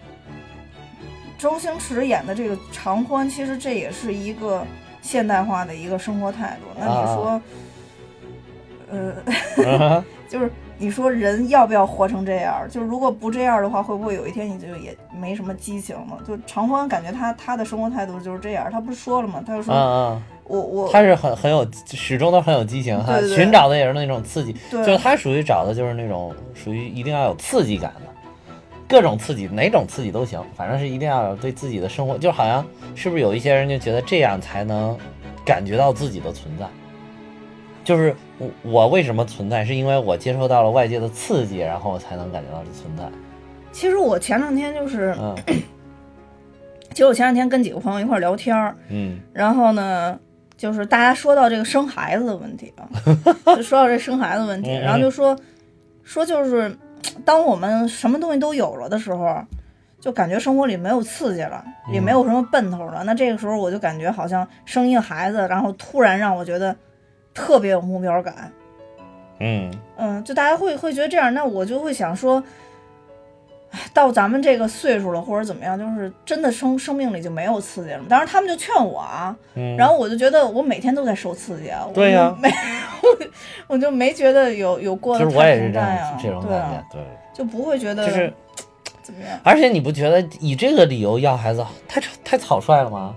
S1: 周星驰演的这个常欢，其实这也是一个现代化的一个生活态度。那你
S2: 啊
S1: 说，呃，
S2: 嗯
S1: 就是你说人要不要活成这样？就如果不这样的话，会不会有一天你就也没什么激情了？就常欢感觉他他的生活态度就是这样，他不是说了吗？他就说、我我
S2: 他是很很有，始终都很有激情哈，寻找的也是那种刺激，
S1: 对
S2: 就是他属于找的就是那种属于一定要有刺激感的，各种刺激，哪种刺激都行，反正是一定要有对自己的生活，就好像是不是有一些人就觉得这样才能感觉到自己的存在，就是我我为什么存在，是因为我接受到了外界的刺激，然后我才能感觉到存在，
S1: 其实我前两天就是，
S2: 嗯。
S1: 其实我前两天跟几个朋友一块聊天儿，
S2: 嗯。
S1: 然后呢，就是大家说到这个生孩子的问题啊，就说到这生孩子问题，然后就说说就是，当我们什么东西都有了的时候，就感觉生活里没有刺激了，也没有什么奔头了。那这个时候我就感觉好像生一个孩子，然后突然让我觉得特别有目标感。
S2: 嗯
S1: 嗯，就大家会会觉得这样，那我就会想说，唉到咱们这个岁数了，或者怎么样，就是真的生生命里就没有刺激了。当时，他们就劝我啊，
S2: 嗯，
S1: 然后我就觉得我每天都在受刺激啊。
S2: 对呀
S1: 就没，我就没觉得有有过得
S2: 就是我也
S1: 太
S2: 是这样
S1: 平淡呀，
S2: 这种感觉，，对。
S1: 就不会觉得
S2: 就是，
S1: 怎么样。
S2: 而且你不觉得以这个理由要孩子太太草率了吗？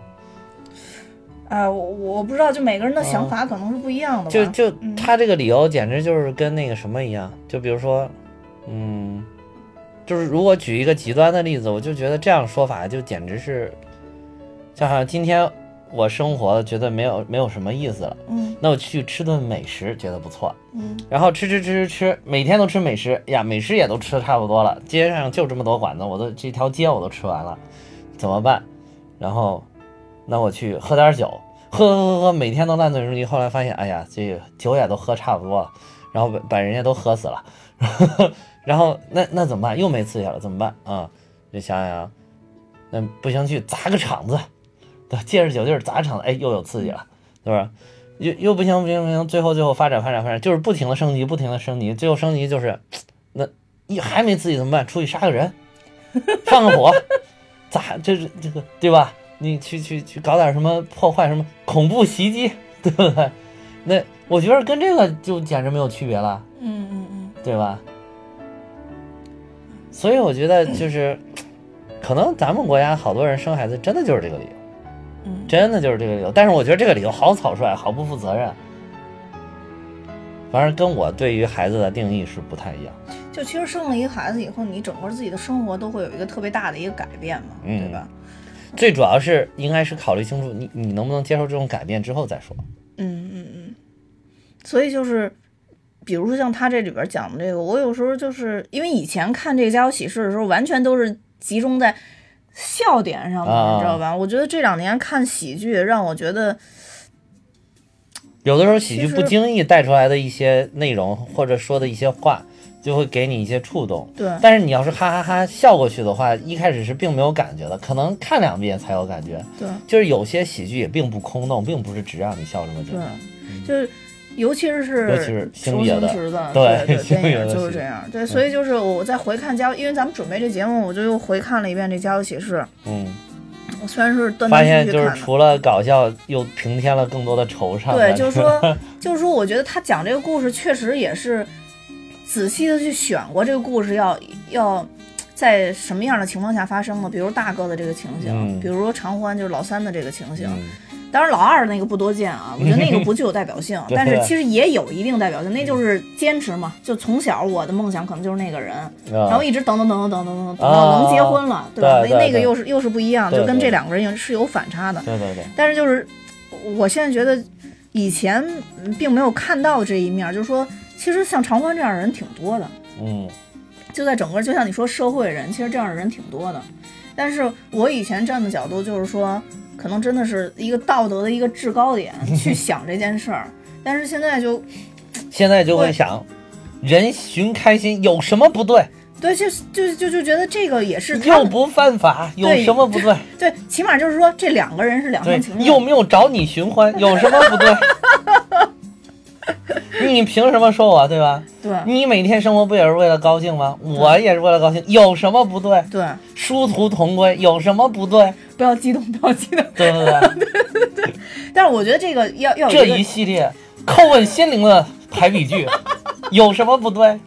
S1: 哎、我我不知道，就每个人的想法可能是不一样的吧。
S2: 就就
S1: 嗯
S2: 他这个理由简直就是跟那个什么一样，就比如说，嗯，就是如果举一个极端的例子，我就觉得这样说法就简直是，就好像今天我生活觉得没有没有什么意思了，
S1: 嗯
S2: 那我去吃顿美食觉得不错，
S1: 嗯
S2: 然后吃吃吃吃吃，每天都吃美食呀，美食也都吃的差不多了，街上就这么多馆子，我都这条街我都吃完了，怎么办？然后，那我去喝点酒，喝喝喝喝，每天都烂醉如泥。后来发现，哎呀，这酒也都喝差不多了，然后把把人家都喝死了，然后那那怎么办？又没刺激了，怎么办啊？就想想，那不行，去砸个场子，对，借着酒劲儿砸场子，哎，又有刺激了，对吧？又又不行不行不行，最后最后发展发展发展，就是不停的升级，不停的升级，最后升级就是，那一还没刺激怎么办？出去杀个人，放个火，砸这是这个对吧？你去去去搞点什么破坏什么恐怖袭击，对不对？那我觉得跟这个就简直没有区别了，
S1: 嗯嗯嗯，
S2: 对吧？所以我觉得就是，可能咱们国家好多人生孩子真的就是这个理由。
S1: 嗯
S2: 真的就是这个理由。但是我觉得这个理由好草率，好不负责任。反正跟我对于孩子的定义是不太一样。
S1: 就其实生了一个孩子以后，你整个自己的生活都会有一个特别大的一个改变嘛，
S2: 嗯
S1: 对吧？
S2: 最主要是应该是考虑清楚你你能不能接受这种改变之后再说。
S1: 嗯嗯嗯，所以就是，比如说像他这里边讲的这个，我有时候就是因为以前看这个《家有喜事》的时候，完全都是集中在笑点上面，
S2: 啊
S1: 你知道吧？我觉得这两年看喜剧，让我觉得，
S2: 有的时候喜剧不经意带出来的一些内容或者说的一些话，就会给你一些触动。
S1: 对
S2: 但是你要是哈哈哈笑过去的话，一开始是并没有感觉的，可能看两遍才有感觉。
S1: 对
S2: 就是有些喜剧也并不空洞，并不是只让你笑这么简
S1: 对
S2: 单。，
S1: 就是。尤其是
S2: 尤其是星
S1: 周
S2: 爷的
S1: 星驰的，
S2: 对
S1: 对
S2: 星
S1: 电影
S2: 爷的
S1: 就是这样。对，所以就是我在回看家，因为咱们准备这节目，我就又回看了一遍这《家有喜事》。
S2: 嗯，
S1: 我虽然是断
S2: 发
S1: 断
S2: 现就是
S1: 续续看的，
S2: 除了搞笑，又平添了更多的惆怅。
S1: 对，就是说，就是说，我觉得他讲这个故事确实也是仔细的去选过这个故事要要在什么样的情况下发生的，比如大哥的这个情形，
S2: 嗯
S1: 比如说常欢就是老三的这个情形。
S2: 嗯
S1: 当然，老二那个不多见啊，我觉得那个不具有代表性，但是其实也有一定代表性，那就是坚持嘛。就从小我的梦想可能就是那个人，然后
S2: 啊，
S1: 一直等等等等等等等等到能结婚了，对吧？
S2: 对对对
S1: 那那个又是又是不一样，就跟这两个人是有反差的。
S2: 对对对，
S1: 但是就是我现在觉得以前嗯并没有看到这一面，就是说，其实像常欢这样的人挺多的，
S2: 嗯
S1: 就在整个就像你说社会人，其实这样的人挺多的。但是我以前站的角度就是说，可能真的是一个道德的一个制高点 去想这件事儿，但是现在就
S2: 现在就会想，人寻开心有什么不对？
S1: 对，就就就就觉得这个也是他
S2: 又不犯法，有什么不对？
S1: 对，起码就是说这两个人是两
S2: 对
S1: 厢情，愿，
S2: 又没有找你寻欢，有什么不对？你凭什么说我对吧？
S1: 对
S2: 你每天生活不也是为了高兴吗？我也是为了高兴，有什么不对？
S1: 对，
S2: 殊途同归，有什么不对？
S1: 不要激动，不要激动。
S2: 对不对？
S1: 但是我觉得这个要要
S2: 这
S1: 一
S2: 系列叩问心灵的排比句，有什么不对？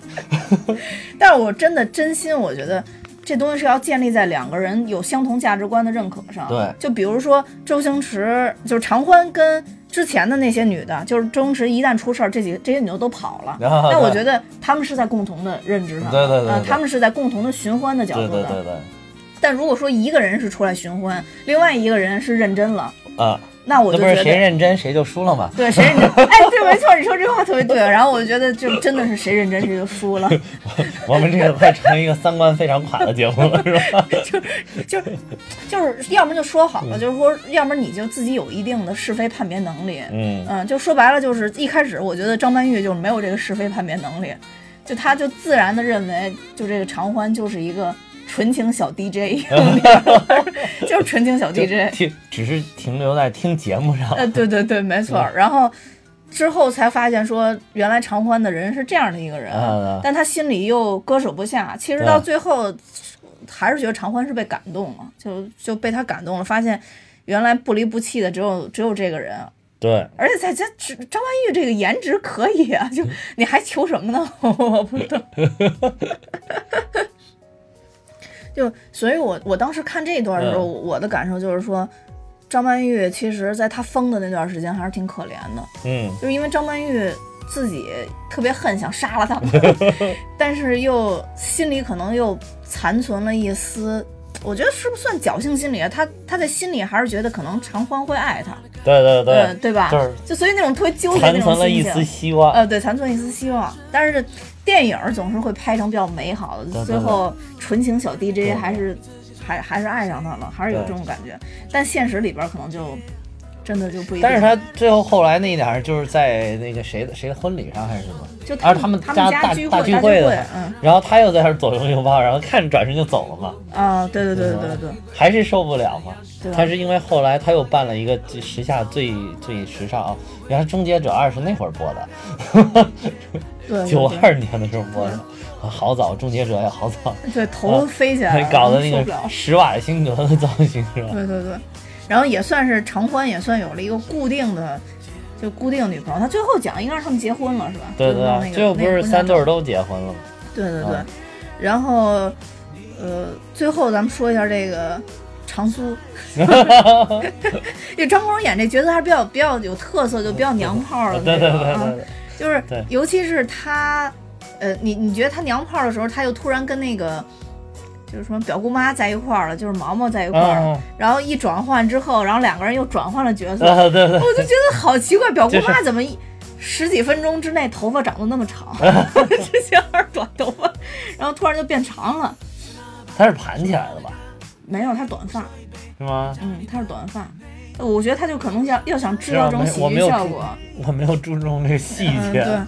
S1: 但是我真的真心，我觉得这东西是要建立在两个人有相同价值观的认可上。
S2: 对
S1: 就比如说周星驰，就是常欢跟之前的那些女的，就是周星驰一旦出事儿，这几个这些女的都跑了。
S2: 啊
S1: 那我觉得他们是在共同的认知上的，
S2: 对对对
S1: 他们是在共同的寻欢的角度的。
S2: 对对对对，
S1: 但如果说一个人是出来寻欢，另外一个人是认真了，
S2: 啊，
S1: 那我
S2: 那不是谁
S1: 就觉得。
S2: 认真谁就输了嘛？
S1: 对谁认真？哎，对，没错，你说这话特别对。然后我就觉得，就真的是谁认真谁就输了。
S2: 我们这个快成一个三观非常垮的节目了，是吧？
S1: 就就就是，要么就说好了，就是说，要么你就自己有一定的是非判别能力。
S2: 嗯
S1: 嗯，就说白了，就是一开始我觉得张曼玉就是没有这个是非判别能力，就她就自然的认为，就这个常欢就是一个纯情小 DJ，就是纯情小 DJ。
S2: 听只是停留在听节目上。
S1: 呃，对对对，没错。然后之后才发现说，原来常欢的人是这样的一个人，
S2: 啊
S1: 但他心里又割舍不下。其实到最后，还是觉得常欢是被感动了，就就被他感动了，发现原来不离不弃的只有只有这个人。
S2: 对，
S1: 而且在这张曼玉这个颜值可以啊，就你还求什么呢？我不懂。就所以我，我当时看这一段的时候，我的感受就是说，张曼玉其实在她疯的那段时间还是挺可怜的，
S2: 嗯，
S1: 就是因为张曼玉自己特别恨，想杀了他们，但是又心里可能又残存了一丝。我觉得是不是算侥幸心理啊？他他在心里还是觉得可能常欢会爱他，
S2: 对对对
S1: 嗯，，对吧？
S2: 就
S1: 所以那种特别纠结那种
S2: 存了一丝希望。
S1: 呃，对，残存一丝希望。但是电影总是会拍成比较美好的，
S2: 对对
S1: 最后纯情小 DJ 还是还还是爱上他了，还是有这种感觉。但现实里边可能就真的就不一样。
S2: 但是他最后后来那一点儿就是在那个谁的谁的婚礼上还是什么，
S1: 就
S2: 而他们
S1: 他
S2: 家大
S1: 们聚会
S2: 大聚会的。
S1: 嗯。
S2: 然后他又在那儿左拥右抱，然后看着转身就走了嘛，
S1: 啊，对对对对对对，
S2: 还是受不了嘛。
S1: 对
S2: 他是因为后来他又办了一个这时下最最时尚啊，原来《终结者二》是那会儿播的，
S1: 对
S2: 九
S1: 对
S2: 二年的时候播的，啊好早，《终结者》也好早，
S1: 对，头飞起来了，
S2: 搞的那个。施瓦辛格的造型是吧？
S1: 对对对，然后也算是常欢，也算有了一个固定的。就固定女朋友，他最后讲应该是他们结婚了，是吧？
S2: 对
S1: 就是弄那个
S2: 对，最后不是三对儿都结婚了吗？
S1: 对对对，
S2: 啊
S1: 然后呃，最后咱们说一下这个长苏，因为张国荣演这角色还是比较比较有特色，就比较娘炮的
S2: 对对对对对，
S1: 就是尤其是他，呃，你你觉得他娘炮的时候，他又突然跟那个。就是什么表姑妈在一块儿了，就是毛毛在一块儿然后一转换之后，然后两个人又转换了角色，
S2: 啊 对对，
S1: 我就觉得好奇怪，表姑妈怎么一十几分钟之内头发长得那么长，之前还是短头发，然后突然就变长了。
S2: 他是盘起来的吧？
S1: 没有，她是短发，
S2: 是吗？
S1: 嗯，她是短发。我觉得他就可能要要想制造这种喜剧效果，
S2: 我没有注重这个细
S1: 嗯，
S2: 节。
S1: 对，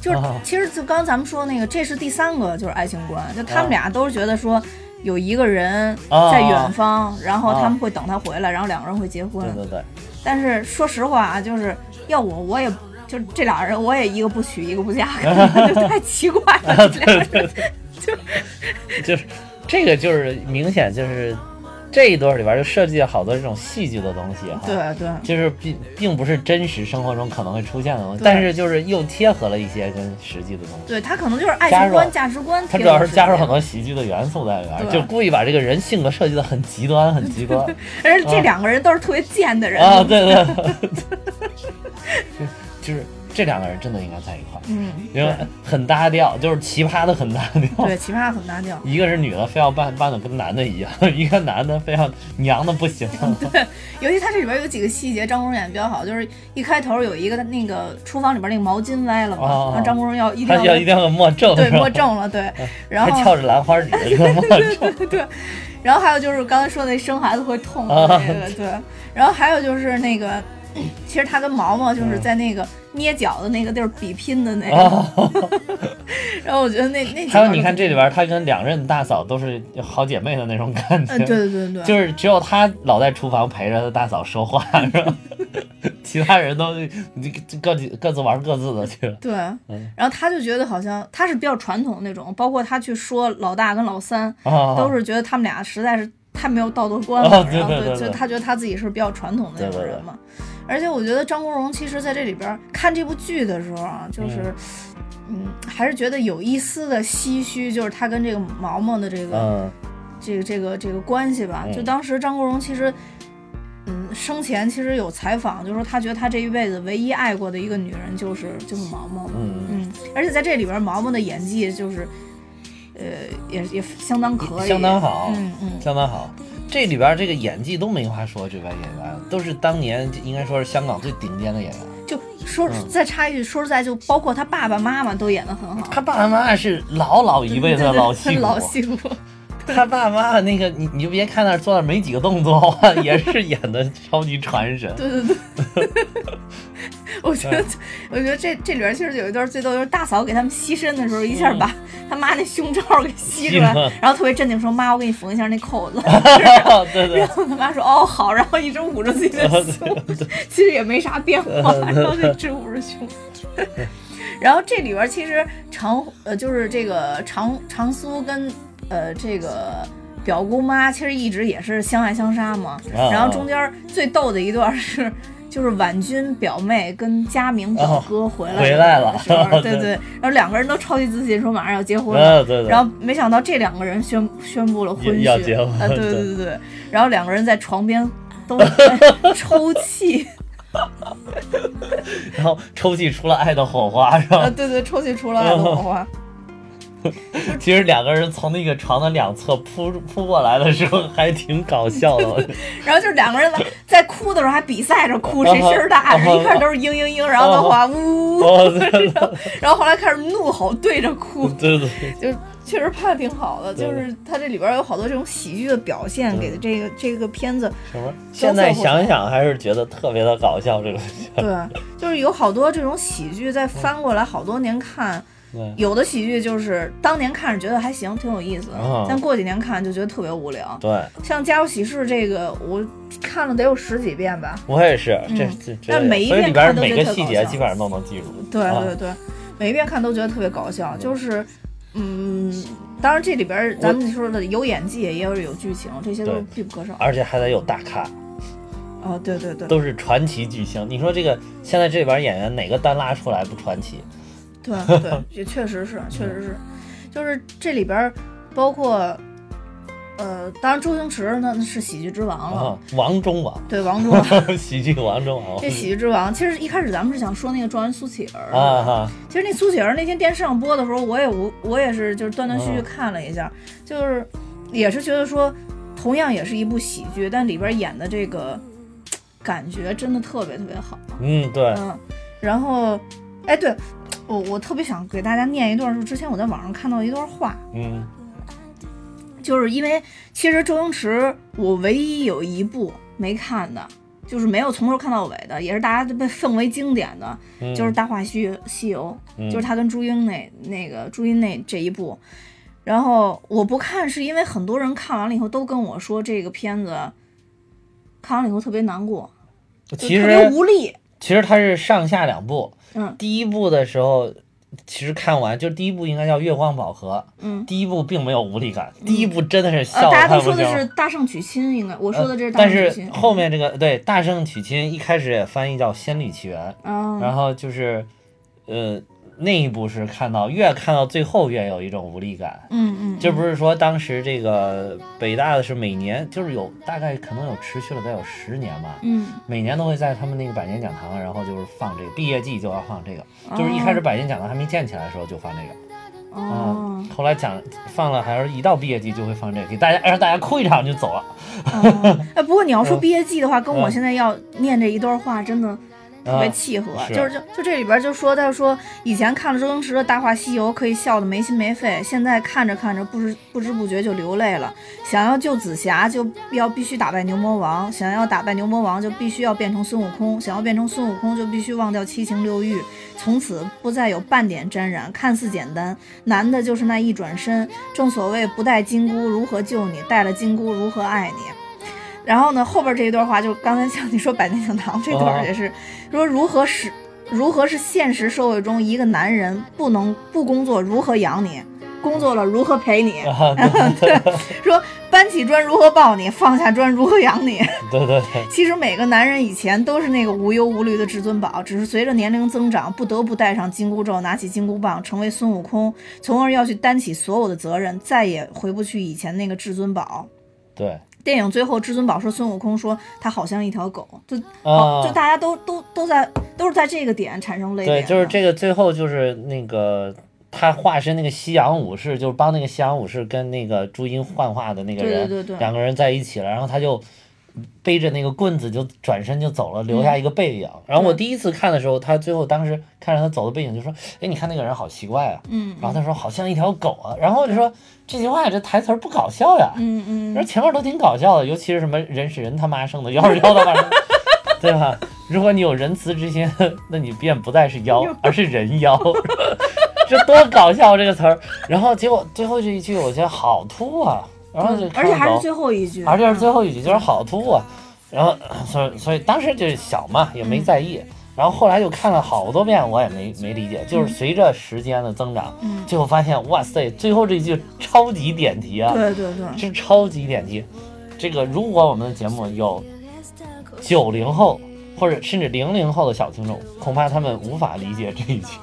S1: 就是
S2: 啊
S1: 其实就刚刚咱们说那个，这是第三个就是爱情观，就他
S2: 啊
S1: 们俩都是觉得说有一个人
S2: 啊
S1: 在远方，然后
S2: 啊
S1: 他们会等他回来，然后两个人会结婚。
S2: 对对对，
S1: 但是说实话啊，就是要我我也。就这俩人，我也一个不娶，一个不嫁，就太奇怪了。这俩人
S2: 就是这个就是明显就是这一段里边就设计了好多这种戏剧的东西哈。
S1: 对对
S2: 就是并并不是真实生活中可能会出现的东西，但是就是又贴合了一些跟实际的东西。
S1: 对，他可能就是爱情观、价值观
S2: 他主要是加入很多喜剧的元素在里边，就故意把这个人性格设计的很极端，很极端
S1: 而且这两个人都是特别贱的人
S2: 啊！对对，就 就是这两个人真的应该在一块儿，
S1: 嗯，
S2: 因为很搭调，就是奇葩的很搭调。
S1: 对，奇葩很搭调。
S2: 一个是女的，非要扮扮的跟男的一样；一个男的非要娘的不行。
S1: 对尤其他这里边有几个细节，张国荣演的比较好，就是一开头有一个那个厨房里边那个毛巾歪了嘛，
S2: 哦
S1: 然后张国荣要一定
S2: 他要一定要默正，
S1: 对摸正了，对，然
S2: 还
S1: 后
S2: 翘着兰花指的这个默正。
S1: 对，然后还有就是刚才说的生孩子会痛的
S2: 啊
S1: 那个，对，然后还有就是那个，其实他跟毛毛就是
S2: 嗯。
S1: 在那个捏脚的那个地儿比拼的那个，
S2: 啊，
S1: 然后我觉得那那
S2: 还有你看这里边，他跟两任大嫂都是好姐妹的那种感觉。
S1: 嗯，对对对对，
S2: 就是只有他老在厨房陪着他大嫂说话，是吧？其他人都各自各自玩各自的去。了。
S1: 对，
S2: 嗯。
S1: 然后他就觉得好像他是比较传统的那种，包括他去说老大跟老三，
S2: 啊，
S1: 都是觉得他们俩实在是太没有道德观了，
S2: 哦对
S1: 然后
S2: 对
S1: 就他觉得他自己是比较传统的那种
S2: 对对对。
S1: 人嘛。而且我觉得张国荣其实在这里边看这部剧的时候啊，就是，嗯，还是觉得有一丝的唏嘘，就是他跟这个毛毛的这个、
S2: 嗯
S1: 这个这个这个关系吧。
S2: 嗯
S1: 就当时张国荣其实，嗯，生前其实有采访，就说他觉得他这一辈子唯一爱过的一个女人就是就是毛毛嘛。
S2: 嗯
S1: 嗯，而且在这里边，毛毛的演技就是，呃，也也相当可以，
S2: 相当好
S1: 嗯嗯，
S2: 相当好。这里边这个演技都没话说，这边演员都是当年应该说是香港最顶尖的演员。
S1: 就说
S2: 嗯
S1: 再插一句，说实在，就包括他爸爸妈妈都演得很好。
S2: 他爸爸妈妈是老老一辈子的老 戏骨，
S1: 老戏骨，
S2: 他爸爸妈妈那个你你就别看那儿做的没几个动作，也是演的超级传神。
S1: 对对对。我觉得，我觉得这这里边其实有一段最逗，就是大嫂给他们吸身的时候，一下把他妈那胸罩给吸出来然后特别镇定说：“妈，我给你缝一下那扣子。
S2: 对”对
S1: 然后他妈说：“哦，好。”然后一直捂着自己的胸，其实也没啥变化，然后就一直捂着胸。然后这里边其实长呃就是这个长长苏跟呃这个表姑妈其实一直也是相爱相杀嘛。
S2: 啊
S1: 然后中间最逗的一段是。就是婉君表妹跟佳明表哥回来、
S2: 哦回来了
S1: 对
S2: 对
S1: 对，然后两个人都超级自信，说马上要结婚了，
S2: 啊对对。
S1: 然后没想到这两个人宣宣布了婚讯，
S2: 要结婚
S1: 啊，对对
S2: 对
S1: 然后两个人在床边都在 抽泣，
S2: 然后抽泣出了爱的火花，是
S1: 啊，
S2: 吧？
S1: 对对，抽泣出了爱的火花，
S2: 其实两个人从那个床的两侧扑扑过来的时候，还挺搞笑的。
S1: 然后就是两个人在在哭的时候还比赛着哭，谁声儿大，
S2: 啊
S1: 一看都是嘤嘤嘤，然后的话呜，然后后来开始怒吼对着哭，
S2: 对对，
S1: 就确实拍的挺好的，就是它这里边有好多这种喜剧的表现，给的这个这个片子，
S2: 什么？现在想想还是觉得特别的搞笑，这个
S1: 对，就是有好多这种喜剧，再翻过来好多年看。
S2: 对
S1: 有的喜剧就是当年看着觉得还行，挺有意思但过几年看就觉得特别无聊。
S2: 对，
S1: 像《家有喜事》这个，我看了得有十几遍吧。
S2: 我也是，这
S1: 嗯
S2: 这这，
S1: 但每一遍看
S2: 边每个
S1: 都觉得特搞笑
S2: 细节基本上都能记住。
S1: 对
S2: 啊
S1: 对对，每一遍看都觉得特别搞笑，就是，嗯，当然这里边咱们说的有演技，也有有剧情，这些都
S2: 对
S1: 必不可少。
S2: 而且还得有大咖，
S1: 哦，对对对，
S2: 都是传奇巨星。你说这个现在这里边演员哪个单拉出来不传奇？
S1: 对 对，也确实是，确实是，就是这里边包括，呃，当然周星驰那那是喜剧之王了，
S2: 啊，王中王，
S1: 对王中王。
S2: 喜剧王中王。
S1: 这喜剧之王，其实一开始咱们是想说那个状元苏乞儿
S2: 啊哈，
S1: 其实那苏乞儿那天电视上播的时候，我也我我也是就是断断续续
S2: 嗯
S1: 看了一下，就是也是觉得说，同样也是一部喜剧，但里边演的这个感觉真的特别特别好。
S2: 嗯，对，
S1: 嗯，然后，哎，对我我特别想给大家念一段，就之前我在网上看到一段话，
S2: 嗯
S1: 就是因为其实周星驰我唯一有一部没看的。就是没有从头看到尾的，也是大家都被奉为经典的，
S2: 嗯，
S1: 就是《大话西西游》。
S2: 嗯
S1: 就是他跟朱茵那那个朱茵那这一部，然后我不看是因为很多人看完了以后都跟我说这个片子看完了以后特别难过，特别
S2: 实
S1: 无力。
S2: 其实它是上下两部。
S1: 嗯
S2: 第一部的时候，其实看完就第一部应该叫《月光宝盒》，
S1: 嗯，
S2: 第一部并没有无力感，第一部真的是
S1: 呃，
S2: 笑
S1: 大家都说的是。大圣娶亲，应该我说的这是大
S2: 但是
S1: 圣娶亲。
S2: 后面这个对《大圣娶亲》一开始也翻译叫《仙女奇缘》，
S1: 嗯，
S2: 然后就是，呃，那一部是看到越看到最后越有一种无力感。
S1: 嗯嗯，
S2: 这不是说当时这个北大的是每年就是有大概可能有持续了得有十年吧，
S1: 嗯，
S2: 每年都会在他们那个百年讲堂，然后就是放这个毕业季就要放这个，就是一开始百年讲堂还没建起来的时候就放这个。
S1: 哦
S2: 啊，后来讲放了，还是一到毕业季就会放这个，给大家让大家哭一场就走了。
S1: 哦，哎，不过你要说
S2: 嗯
S1: 毕业季的话，跟我
S2: 嗯
S1: 现在要念这一段话真的特别
S2: 啊
S1: 契合，
S2: 是
S1: 就是就就这里边就说，他说以前看了周星驰的《大话西游》，可以笑得没心没肺，现在看着看着不知不知不觉就流泪了。想要救紫霞，就要必须打败牛魔王；想要打败牛魔王，就必须要变成孙悟空；想要变成孙悟空，就必须忘掉七情六欲，从此不再有半点沾染。看似简单，难的就是那一转身。正所谓不带金箍如何救你，带了金箍如何爱你。然后呢，后边这一段话就刚才像你说百年讲堂这段
S2: 啊
S1: 也是说如何是如何是现实社会中一个男人不能不工作如何养你，工作了如何陪你。
S2: 啊，对
S1: 说搬搬起砖如何抱你，放下砖如何养你。
S2: 对对对，
S1: 其实每个男人以前都是那个无忧无虑的至尊宝，只是随着年龄增长，不得不戴上金箍咒，拿起金箍棒，成为孙悟空，从而要去担起所有的责任，再也回不去以前那个至尊宝。
S2: 对
S1: 电影最后，至尊宝说孙悟空说他好像一条狗，就
S2: 啊，
S1: 就大家都都都在都是在这个点产生泪点
S2: 对，就是这个最后就是那个他化身那个西洋武士，就是帮那个西洋武士跟那个朱茵幻化的那个
S1: 对
S2: 人，
S1: 对对对。
S2: 两个人在一起了，然后他就背着那个棍子就转身就走了，留下一个背影。然后我第一次看的时候，他最后当时看着他走的背影，就说：“哎，你看那个人好奇怪啊。”
S1: 嗯
S2: 然后他说：“好像一条狗啊。”然后我就说：“这句话这台词儿不搞笑呀。”
S1: 嗯嗯
S2: 说前面都挺搞笑的，尤其是什么人是人他妈生的，妖是妖他妈生的，对吧？如果你有仁慈之心，那你便不再是妖，而是人妖。这多搞笑这个词儿！然后结果最后这一句，我觉得好秃啊，然后就
S1: 嗯而且还是最后一句，
S2: 而且是最后一句，就是好秃啊。然后所以所以当时就是小嘛，也没在意。然后后来又看了好多遍，我也没没理解。就是随着时间的增长，
S1: 嗯
S2: 最后发现，哇塞，最后这句超级点题啊！
S1: 对对对，
S2: 是超级点题。这个如果我们的节目有九零后或者甚至零零后的小听众，恐怕他们无法理解这一句。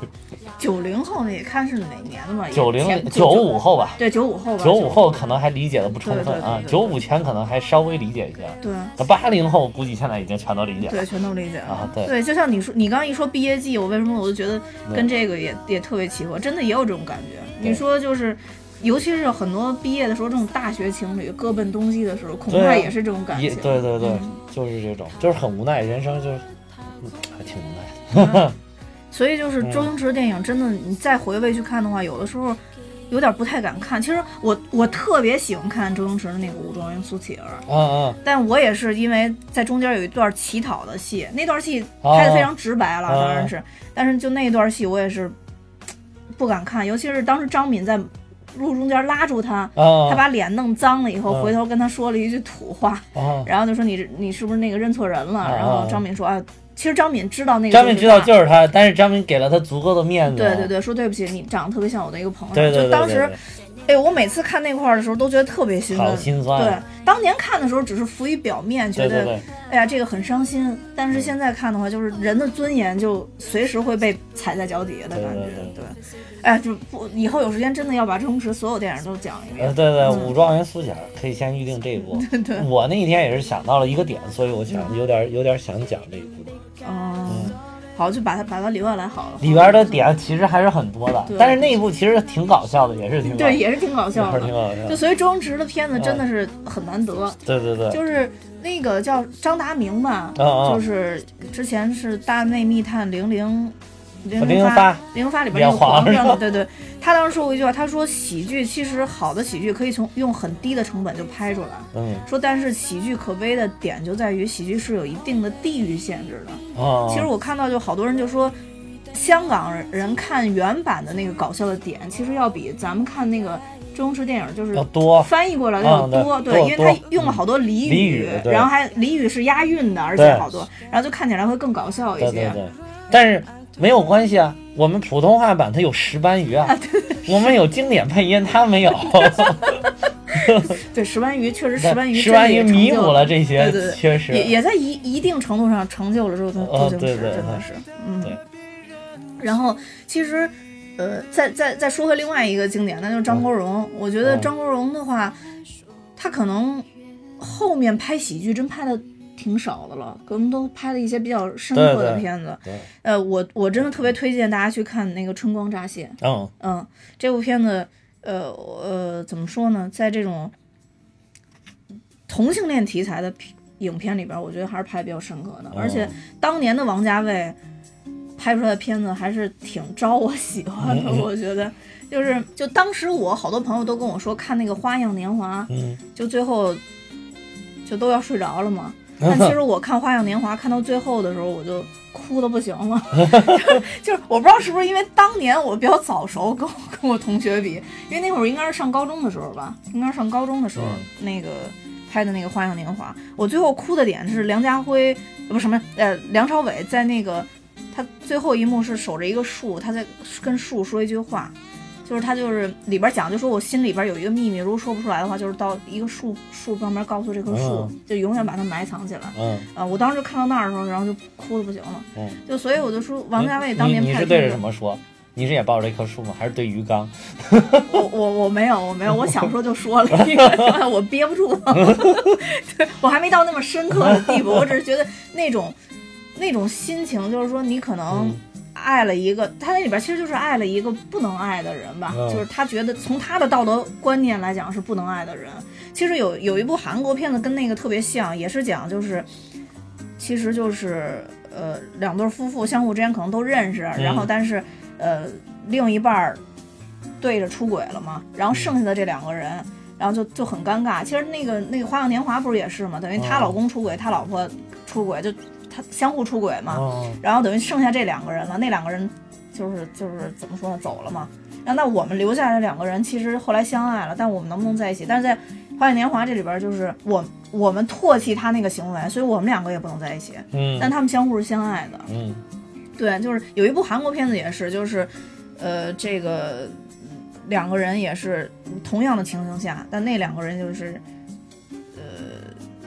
S1: 九零后呢也看是哪年的吧，也
S2: 九零
S1: 前
S2: 九五后吧，
S1: 对九五后吧，
S2: 九五后可能还理解的不充分啊九五前可能还稍微理解一些，
S1: 对
S2: 那八零后估计现在已经全都理解了
S1: 对全都理解了。
S2: 啊。对，
S1: 对，就像你说，你刚刚一说毕业季，我为什么我就觉得跟这个也也特别契合，真的也有这种感觉。你说就是，尤其是很多毕业的时候，这种大学情侣各奔东西的时候，恐怕也是这种感
S2: 也
S1: 情。
S2: 对对对
S1: 嗯，
S2: 就是这种，就是很无奈，人生就是嗯还挺无奈的。
S1: 所以就是
S2: 嗯。
S1: 周星驰的电影，真的你再回味去看的话，有的时候有点不太敢看。其实我我特别喜欢看周星驰的那个《武状元苏乞儿》，但我也是因为在中间有一段乞讨的戏，那段戏拍的非常直白了，
S2: 哦
S1: 当然是，但是就那一段戏我也是 不敢看，尤其是当时张敏在路中间拉住他，
S2: 啊
S1: 他把脸弄脏了以后，
S2: 嗯
S1: 回头跟他说了一句土话，
S2: 啊，
S1: 然后就说你你是不是那个认错人了？
S2: 啊。
S1: 然后张敏说啊，其实张敏知道那个
S2: 张敏知道就是他，但是张敏给了他足够的面子。
S1: 对对对，说对不起，你长得特别像我的一个朋友。
S2: 对对对
S1: 就当时
S2: 对对，
S1: 哎，我每次看那块儿的时候都觉得特别心
S2: 好
S1: 酸。
S2: 心酸。
S1: 对，当年看的时候只是浮于表面，觉得
S2: 对对对，
S1: 哎呀这个很伤心。但是现在看的话，就是人的尊严就随时会被踩在脚底下的感觉。
S2: 对对对
S1: 哎，就不以后有时间真的要把周星驰所有电影都讲一遍。
S2: 呃对对，
S1: 嗯
S2: 武状元苏乞儿可以先预定这一部。
S1: 对，
S2: 我那一天也是想到了一个点，所以我想有点有点想讲这一部。
S1: 嗯，好，就把它把它留下来好了。
S2: 里边的点其实还是很多的，但是那一部其实挺搞笑的，也是挺
S1: 对，也是挺搞笑
S2: 也是挺
S1: 的。
S2: 搞笑
S1: 就。所以周星驰的片子真的是很难得。
S2: 对对对，
S1: 就是那个叫张达明吧，就是之前是《大内密探零零零
S2: 零零
S1: 发
S2: 发
S1: 零零发里边那个
S2: 演皇
S1: 皇上的，
S2: 上
S1: 对对，他当时说过一句话，他说喜剧其实好的喜剧可以从用很低的成本就拍出来，
S2: 嗯
S1: 说但是喜剧可悲的点就在于喜剧是有一定的地域限制的。
S2: 哦，
S1: 其实我看到就好多人就说。香港人看原版的那个搞笑的点，其实要比咱们看那个周星驰电影就是
S2: 要多。
S1: 翻译过来的要多，
S2: 多
S1: 因为他用了好多俚
S2: 俚语
S1: 然后还俚语是押韵的，而且好多，然后就看起来会更搞笑一些。
S2: 对对对，但是没有关系啊，我们普通话版它有石斑鱼啊，我们有经典配音，它没有。
S1: 对石斑鱼确实石斑鱼
S2: 石斑鱼弥补了这些
S1: 对对对
S2: 缺失。
S1: 也也在一一定程度上成就了周周
S2: 哦
S1: 周星驰，
S2: 对对对
S1: 真的是，嗯
S2: 对。
S1: 然后其实，呃，再再再说回另外一个经典，那就是张国荣。我觉得
S2: 嗯
S1: 张国荣的话，他可能后面拍喜剧真拍的挺少的了，可能都拍了一些比较深刻的片子。
S2: 对，
S1: 呃，我我真的特别推荐大家去看那个《春光乍泄》。
S2: 嗯
S1: 嗯，这部片子，呃呃，怎么说呢，在这种同性恋题材的影片里边，我觉得还是拍的比较深刻的。而且
S2: 哦
S1: 当年的王家卫拍出来的片子还是挺招我喜欢的，
S2: 嗯
S1: 我觉得。就是，就当时我好多朋友都跟我说看那个《花样年华》，
S2: 嗯，
S1: 就最后就都要睡着了嘛。但 其实我看《花样年华》看到最后的时候，我就哭的不行了。就 是我不知道是不是因为当年我比较早熟，跟我跟我同学比，因为那会儿应该是上高中的时候吧，应该是上高中的时候、那个拍的那个《花样年华》，我最后哭的点是梁家辉，呃不什么呃梁朝伟在那个他最后一幕是守着一个树，他在跟树说一句话。就是他就是里边讲，就说我心里边有一个秘密，如果说不出来的话，就是到一个树树旁边告诉这棵树，
S2: 嗯
S1: 就永远把它埋藏起来。
S2: 嗯
S1: 啊，我当时看到那儿的时候，然后就哭的不行了。
S2: 嗯，
S1: 就所以我就说，王家卫当
S2: 你
S1: 年
S2: 你是对着什么说？你是也抱着一棵树吗？还是对鱼缸？
S1: 我我我没有，我没有，我想说就说了，我憋不住，对我还没到那么深刻的地步，我只是觉得那种那种心情，就是说你可能
S2: 嗯
S1: 爱了一个，他那里边其实就是爱了一个不能爱的人吧，
S2: 嗯
S1: 就是他觉得从他的道德观念来讲是不能爱的人。其实有有一部韩国片子跟那个特别像，也是讲就是，其实就是呃两对夫妇相互之间可能都认识，然后但是呃另一半儿对着出轨了嘛，然后剩下的这两个人，然后就就很尴尬。其实那个那个《花样年华》不是也是嘛，等于她
S2: 哦
S1: 老公出轨，她老婆出轨，就他相互出轨嘛，
S2: 哦，
S1: 然后等于剩下这两个人了，那两个人就是就是怎么说呢，走了嘛。然后那我们留下来两个人，其实后来相爱了，但我们能不能在一起？但是在《花样年华》这里边，就是我我们唾弃他那个行为，所以我们两个也不能在一起。
S2: 嗯
S1: 但他们相互是相爱的，
S2: 嗯
S1: 对，就是有一部韩国片子也是，就是，呃，这个嗯两个人也是同样的情形下，但那两个人就是，呃，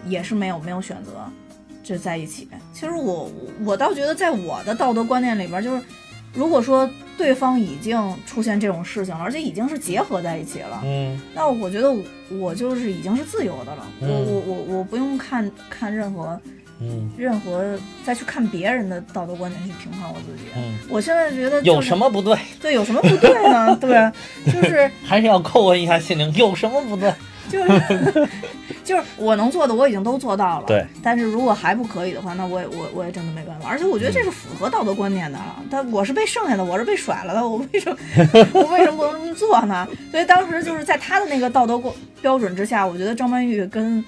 S1: 也是没有没有选择，就在一起。其实我我倒觉得，在我的道德观念里边，就是如果说对方已经出现这种事情了，而且已经是结合在一起了，
S2: 嗯
S1: 那我觉得我我就是已经是自由的了，我
S2: 嗯
S1: 我我我不用看看任何。
S2: 嗯
S1: 任何再去看别人的道德观念去评判我自己。
S2: 嗯，
S1: 我现在觉得、就是、
S2: 有什么不对？
S1: 对有什么不对呢？对，就是
S2: 还是要叩问一下心灵，有什么不对？
S1: 就是 就是我能做的我已经都做到了。
S2: 对，
S1: 但是如果还不可以的话，那我也我我也真的没办法。而且我觉得这是符合道德观念的啊。但我是被剩下的，我是被甩了的，我为什么我为什么不能这么做呢？所以当时就是在他的那个道德观标准之下，我觉得张曼玉跟。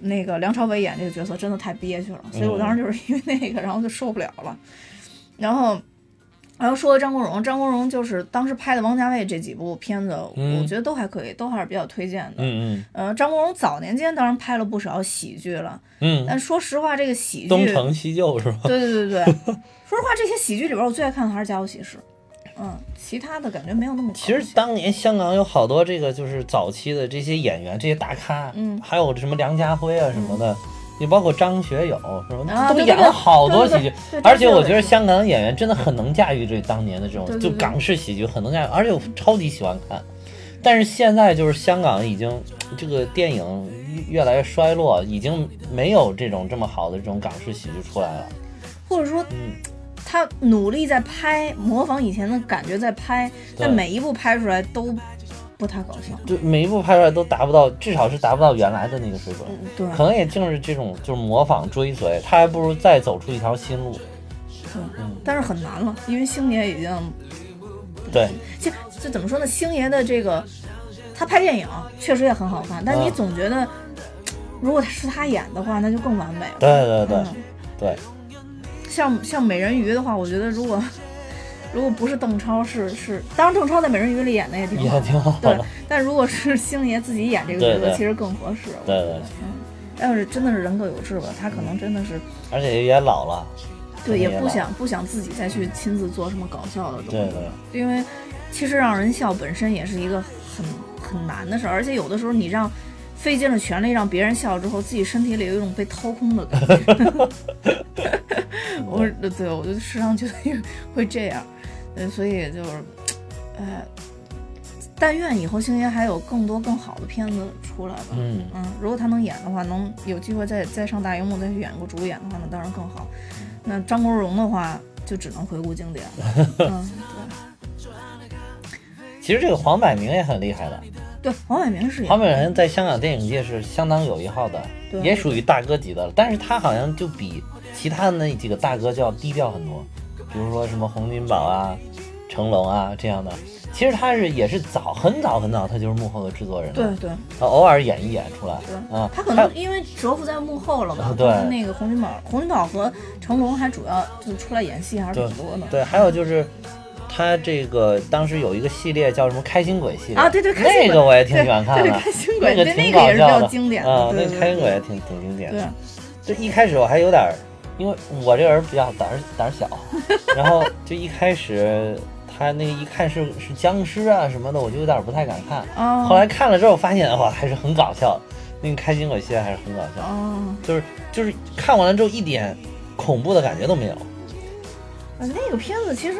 S1: 那个梁朝伟演这个角色真的太憋屈了，所以我当时就是因为那个，然后就受不了了。然后，然后说张国荣，张国荣就是当时拍的王家卫这几部片子，
S2: 嗯
S1: 我觉得都还可以，都还是比较推荐的。
S2: 嗯
S1: 呃，张国荣早年间当然拍了不少喜剧了，
S2: 嗯嗯，
S1: 但说实话，这个喜剧，
S2: 东成西就，是吧？
S1: 对对对对，说实话，这些喜剧里边我最爱看的还是《家有喜事》，嗯，其他的感觉没有那么。
S2: 其实当年香港有好多这个就是早期的这些演员，这些大咖，
S1: 嗯
S2: 还有什么梁家辉啊什么的，也包括张学友什么的，
S1: 啊对对对
S2: 都演了好多喜剧。而且我觉得香港的演员真的很能驾驭这当年的这种
S1: 对对对
S2: 就港式喜剧，很能驾驭，而且我超级喜欢看。但是现在就是香港已经这个电影越来越衰落，已经没有这种这么好的这种港式喜剧出来了。
S1: 或者说
S2: 嗯，
S1: 他努力在拍，模仿以前的感觉在拍，但每一部拍出来都不太搞笑。
S2: 对每一部拍出来都达不到，至少是达不到原来的那个水准。
S1: 嗯，对
S2: 可能也正是这种就是模仿追随，他还不如再走出一条新路。
S1: 对，但是很难了，因为星爷已经
S2: 对，
S1: 就就怎么说呢？星爷的这个，他拍电影确实也很好看，但你
S2: 嗯
S1: 总觉得，如果是他演的话，那就更完美了。
S2: 对对对
S1: 嗯
S2: 对，
S1: 像像美人鱼的话，我觉得如果如果不是邓超，是是，当然邓超在美人鱼里演的也挺好
S2: 也，挺好
S1: 对
S2: 的。。
S1: 但如果是星爷自己演这个角色，其实更合适。
S2: 对对，
S1: 嗯，但是真的是人各有志吧，他可能真的是
S2: 而且也老了。
S1: 对，也不想不想自己再去亲自做什么搞笑的东西。
S2: 对对，
S1: 因为其实让人笑本身也是一个很很难的事儿，而且有的时候你让费尽了全力让别人笑之后，自己身体里有一种被掏空的感觉。我对我就时常觉得会这样，呃，所以就是，呃，但愿以后星爷还有更多更好的片子出来吧。
S2: 嗯，
S1: 嗯，如果他能演的话，能有机会再再上大荧幕再去演个主演的话，那当然更好。那张国荣的话，就只能回顾经典了。嗯，
S2: 其实这个黄百鸣也很厉害的，
S1: 对，黄百鸣是
S2: 黄百鸣在香港电影界是相当有一号的，也属于大哥级的了。但是他好像就比其他的那几个大哥就要低调很多，比如说什么洪金宝啊、成龙啊这样的。其实他是也是早很早很早，他就是幕后的制作人了，
S1: 对对
S2: 他偶尔演一演出来
S1: 对，
S2: 啊。
S1: 他可能因为蛰伏在幕后了嘛？
S2: 对
S1: 那个洪金宝，洪金宝和成龙还主要就出来演戏还是挺多的。
S2: 对，还有就是他这个当时有一个系列叫什么开心鬼系列
S1: 啊，对对，开心鬼
S2: 那个我也挺喜欢看
S1: 对，
S2: 的
S1: 对，开心鬼，
S2: 那个
S1: 对，那
S2: 挺
S1: 个也是比较
S2: 搞笑的
S1: 经典
S2: 啊，那
S1: 个
S2: 开心鬼也挺挺经典
S1: 对
S2: 的。就一开始我还有点儿，因为我这人比较胆儿胆儿小，然后就一开始他那个一看是是僵尸啊什么的，我就有点不太敢看。
S1: 哦，
S2: 后来看了之后发现哇，还是很搞笑，那个开心鬼系列还是很搞笑，
S1: 哦，
S2: 就是就是看完了之后一点恐怖的感觉都没有。
S1: 呃那个片子其实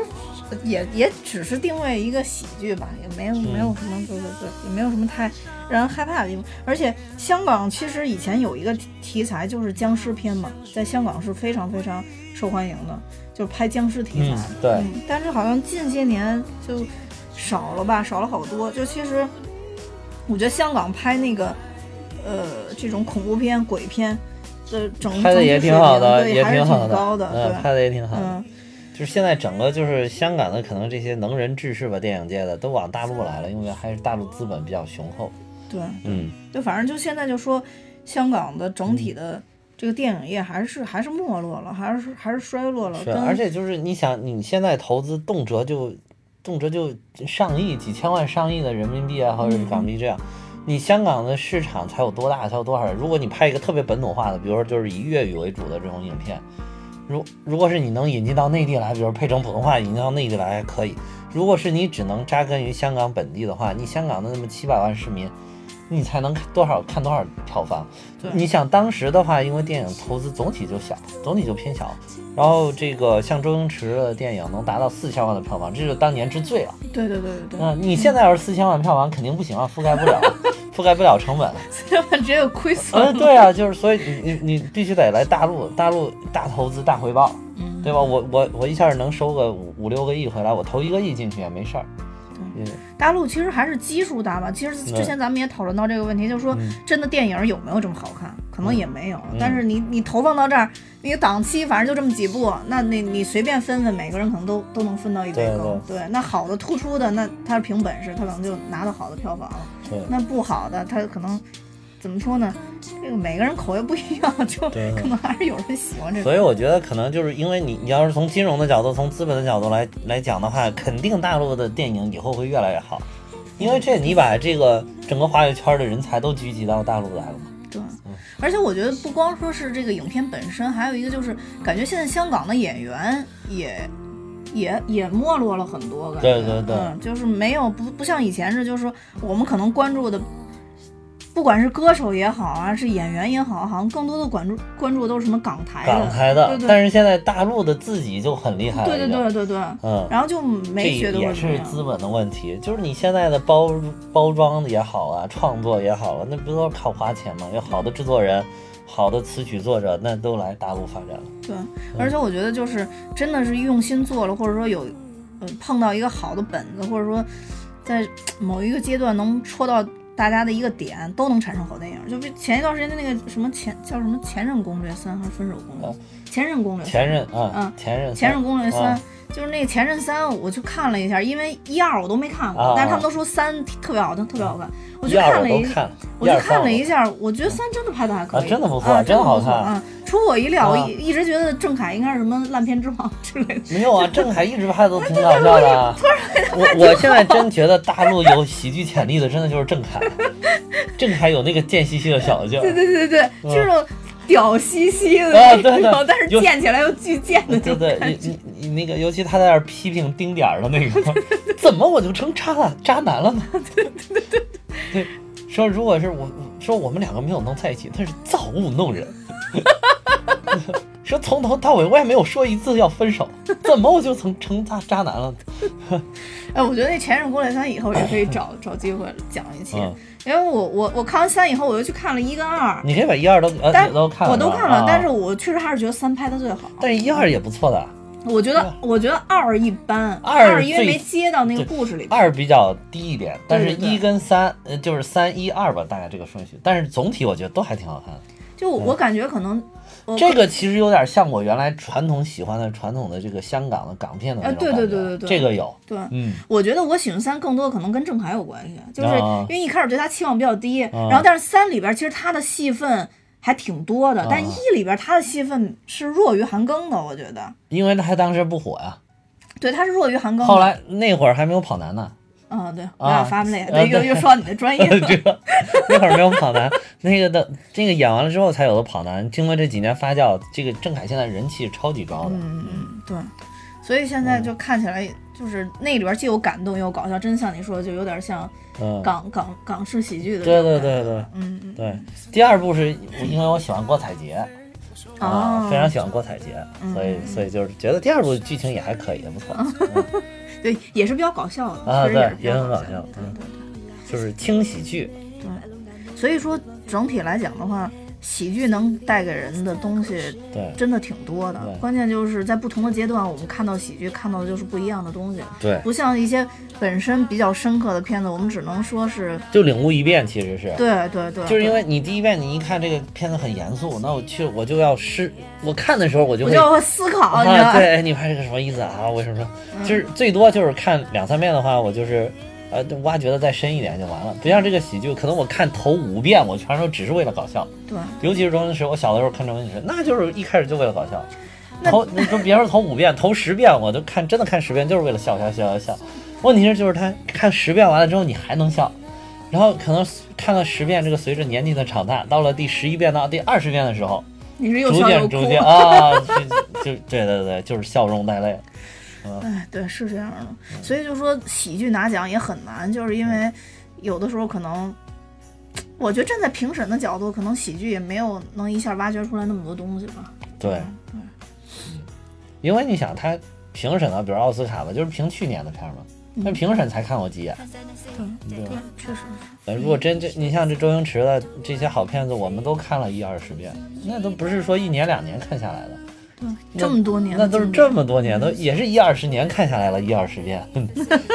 S1: 也也只是定位一个喜剧吧，也没有没有什么对对对，也没有什么太让人害怕的地方。而且香港其实以前有一个题题材就是僵尸片嘛，在香港是非常非常受欢迎的，就是拍僵尸题材。
S2: 嗯对
S1: 嗯，但是好像近些年就少了吧，少了好多。就其实我觉得香港拍那个呃这种恐怖片、鬼片的整
S2: 拍的也挺好的，
S1: 对还是
S2: 挺好的，
S1: 高的，
S2: 嗯，
S1: 对，
S2: 拍的也挺好的。
S1: 嗯。
S2: 就是现在整个就是香港的可能这些能人志士吧，电影界的都往大陆来了，因为还是大陆资本比较雄厚。
S1: 对，
S2: 嗯，
S1: 就反正就现在就说，香港的整体的这个电影业还是还是没落了，还是还是衰落了。
S2: 是，而且就是你想，你现在投资动辄就动辄就上亿、几千万、上亿的人民币啊，或者是港币这样。你香港的市场才有多大，才有多少人？如果你拍一个特别本土化的，比如说就是以粤语为主的这种影片，如如果是你能引进到内地来，比如配成普通话引进到内地来还可以。如果是你只能扎根于香港本地的话，你香港的那么七百万市民，你才能看多少看多少票房？你想当时的话，因为电影投资总体就小，总体就偏小，然后这个像周星驰的电影能达到四千万的票房，这是当年之最了。
S1: 对对对对对，
S2: 嗯，你现在要是四千万票房，肯定不行啊，覆盖不了，覆盖不了成本。
S1: 四千万直接有亏损
S2: 嗯，对啊，就是所以你你你必须得来大陆，大陆大投资大回报，
S1: 嗯，
S2: 对吧？我我我一下能收个五五六个亿回来，我投一个亿进去也没事儿。嗯
S1: 大陆其实还是基数大吧。其实之前咱们也讨论到这个问题，就是说
S2: 嗯
S1: 真的电影有没有这么好看？可能也没有。
S2: 嗯
S1: 但是你你投放到这儿，你档期反正就这么几部，那你你随便分分，每个人可能都都能分到一杯
S2: 对
S1: 羹。对，那好的突出的，那他是凭本事，他可能就拿到好的票房了。
S2: 对
S1: 那不好的，他可能怎么说呢？这个每个人口味不一样，就可能还是有人喜欢这个。
S2: 所以我觉得可能就是因为你，你要是从金融的角度、从资本的角度来来讲的话，肯定大陆的电影以后会越来越好，因为这你把这个整个华语圈的人才都聚集到大陆来了嘛。
S1: 对，而且我觉得不光说是这个影片本身，还有一个就是感觉现在香港的演员也也也没落了很多，感觉
S2: 对对对
S1: 嗯，就是没有不不像以前是，就是说我们可能关注的。不管是歌手也好啊，是演员也好，好像更多的关注关注都是什么港台的，
S2: 港台的，
S1: 对对
S2: 但是现在大陆的自己就很厉害了，
S1: 对对对对对，
S2: 嗯，
S1: 然后就没觉得
S2: 也
S1: 会怎么样。
S2: 是资本的问题，就是你现在的包包装也好啊，创作也好啊，那不都是靠花钱吗？有好的制作人，好的词曲作者，那都来大陆发展了。
S1: 对，而且我觉得就是真的是用心做了，或者说有，呃，碰到一个好的本子，或者说在某一个阶段能戳到大家的一个点，都能产生好电影。就比前一段时间的那个什么前叫什么《前任攻略三》还是《分手攻略》？前任攻略三。
S2: 前任啊，
S1: 嗯
S2: 前任，
S1: 前任攻略三
S2: 啊，
S1: 就是那个前任三，我去看了一下，因为一二我都没看过，
S2: 啊
S1: 但是他们都说三特别好看，特别好看，我去看了一
S2: 我都看，
S1: 我去看了一下，我觉得三真的拍的还可以，
S2: 啊真的不错
S1: 啊、
S2: 真
S1: 的
S2: 好看
S1: 不错啊！出乎我意料，我
S2: 啊
S1: 一一直觉得郑恺应该是什么烂片之王之类的。
S2: 没有啊，郑恺一直拍的都挺搞 笑的啊。我我现在真觉得大陆有喜剧潜力的，真的就是郑恺。郑恺有那个贱兮兮的小劲儿，
S1: 对对对对，
S2: 嗯
S1: 这种屌兮兮的
S2: 啊
S1: 那种，
S2: 对对
S1: 但是
S2: 有
S1: 贱起来又巨贱的那种
S2: 对对，你你你那个，尤其他在那儿批评丁点儿的那个，怎么我就成渣男渣男了呢？对对对对，说如果是我说我们两个没有能在一起，那是造物弄人。说从头到尾我也没有说一次要分手，怎么我就成成渣渣男了呢？
S1: 哎，我觉得那《前任攻略三》以后也可以找找机会讲一期，
S2: 嗯
S1: 因为我我我看完三以后，我又去看了一跟二，
S2: 你可以把一二都呃都看了，
S1: 我都看了，
S2: 啊
S1: 但是我确实还是觉得三拍的最好。
S2: 但是一二也不错的，
S1: 我觉得我觉得二一般，
S2: 二
S1: 因为没接到那个故事里边。
S2: 二比较低一点，但是一跟三呃就是三一二吧，大概这个顺序，但是总体我觉得都还挺好看的。
S1: 就我感觉可能我
S2: 这个其实有点像我原来传统喜欢的传统的这个香港的港片的那种
S1: 啊对
S2: 感觉。
S1: 对对对对
S2: 这个有，
S1: 对，
S2: 嗯，
S1: 我觉得我喜欢三更多的可能跟郑恺有关系，就是
S2: 啊
S1: 因为一开始对他期望比较低，然后但是三里边其实他的戏份还挺多的，但
S2: 啊
S1: 一里边他的戏份是弱于韩庚的，我觉得，
S2: 因为他当时不火呀，
S1: 对，他是弱于韩庚。
S2: 后来那会儿还没有跑男呢，
S1: 嗯，对，我要发不累，
S2: 呃
S1: 对，又说到你的专业 了。
S2: 那会儿没有跑男，那个的这个演完了之后才有的跑男。经过这几年发酵，这个郑恺现在人气超级高的。
S1: 嗯嗯，对，所以现在就看起来就是那里边既有感动又搞笑，真像你说的，就有点像
S2: 嗯，
S1: 港港港式喜剧的。
S2: 对对对，对
S1: 嗯嗯
S2: 对。第二部是因为我喜欢郭采洁啊，
S1: 哦
S2: 非常喜欢郭采洁，
S1: 嗯
S2: 所以所以就是觉得第二部剧情也还可以，也不错。嗯
S1: 对，也是比较搞笑的，
S2: 啊
S1: 确实也是
S2: 对也
S1: 比较搞
S2: 很搞笑
S1: 对
S2: 嗯
S1: 对对。
S2: 就是轻喜剧，
S1: 对，所以说整体来讲的话，喜剧能带给人的东西
S2: 对
S1: 真的挺多的。关键就是在不同的阶段，我们看到喜剧看到的就是不一样的东西，
S2: 对，
S1: 不像一些本身比较深刻的片子，我们只能说是
S2: 就领悟一遍，其实是。
S1: 对对对，
S2: 就是因为你第一遍你一看这个片子很严肃，那我去我就要思，我看的时候我就
S1: 我就要思考，
S2: 啊，
S1: 吧？
S2: 对，哎你拍这个什么意思啊？为什么就是最多就是看两三遍的话，我就是呃挖掘的再深一点就完了。不像这个喜剧，可能我看头五遍，我全都只是为了搞笑。
S1: 对
S2: 尤其是周星驰，我小的时候看周星驰，那就是一开始就为了搞笑。头你说别说头五遍，头十遍我都看，真的看十遍就是为了笑笑笑笑笑。问题是就是他看十遍完了之后你还能笑，然后可能看了十遍，这个随着年纪的长大，到了第十一遍到第二十遍的时候，
S1: 你是又又哭
S2: 渐逐，渐啊，就就对对对，就是笑中带泪。
S1: 哎，对，是这样的。所以就说喜剧拿奖也很难，就是因为有的时候可能。我觉得站在评审的角度，可能喜剧也没有能一下挖掘出来那么多东西吧。
S2: 对，因为你想他评审啊，比如奥斯卡吧，就是评去年的片儿嘛，那评审才看过几眼，对吧？
S1: 确实。
S2: 呃如果真这，你像这周星驰的这些好片子，我们都看了一二十遍，那都不是说一年两年看下来的，
S1: 对，这么多年，
S2: 那都是这么多年，都也是一二十年看下来了，一二十遍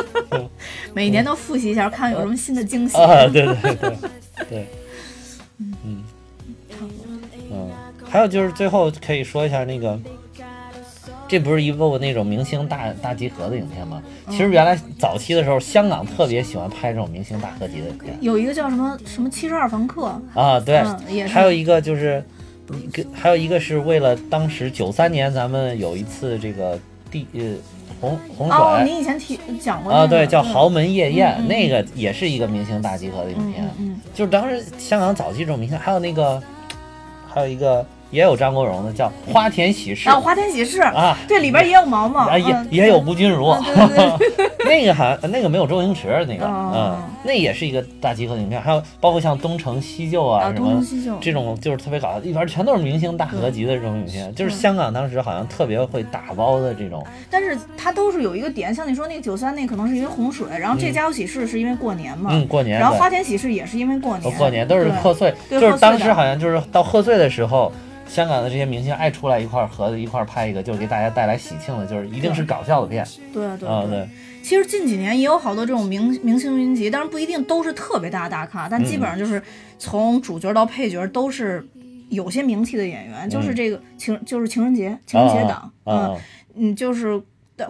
S1: 每年都复习一下，看有什么新的惊喜。
S2: 啊！对对对对，嗯嗯，还有就是最后可以说一下那个。这不是一部那种明星大大集合的影片吗？其实原来早期的时候，香港特别喜欢拍这种明星大合集的影片
S1: 有一个叫什么什么七十二房客，
S2: 啊。对。还有一个就是，一个还有一个是为了当时九三年咱们有一次这个地呃洪洪水、
S1: 哦，你以前提讲过
S2: 啊，对，叫《豪门夜宴》
S1: 嗯嗯
S2: 那个也是一个明星大集合的影
S1: 嗯
S2: 片。
S1: 嗯
S2: 就是当时香港早期这种明星，还有那个还有一个也有张国荣的叫《花田喜事。
S1: 啊》花田喜事，
S2: 啊。
S1: 对，里边也有毛毛，
S2: 啊，也
S1: 嗯。
S2: 也有吴君如，那个好像那个没有周星驰那个，
S1: 哦。
S2: 嗯，那也是一个大集合影片，还有包括像东成西就啊
S1: 啊，
S2: 什么这种就是特别搞笑，里边全都是明星大合集的这种影片，就是香港当时好像特别会打包的这种，
S1: 但是它都是有一个点，像你说那个九三那可能是因为洪水，然后这家有喜事是因为过年嘛，
S2: 嗯，过年
S1: 然后花田喜事也是因为过年，
S2: 过年都是贺岁，就是当时好像就是到贺岁的时候。香港的这些明星爱出来一块儿合着一块儿拍一个，就是给大家带来喜庆的，就是一定是搞笑的片
S1: 对对
S2: 啊，对，
S1: 其实近几年也有好多这种明明星云集，当然不一定都是特别大的大咖，但基本上就是从主角到配角都是有些名气的演员，就是这个情就是情人节情人节档，
S2: 嗯啊
S1: 嗯嗯，就是。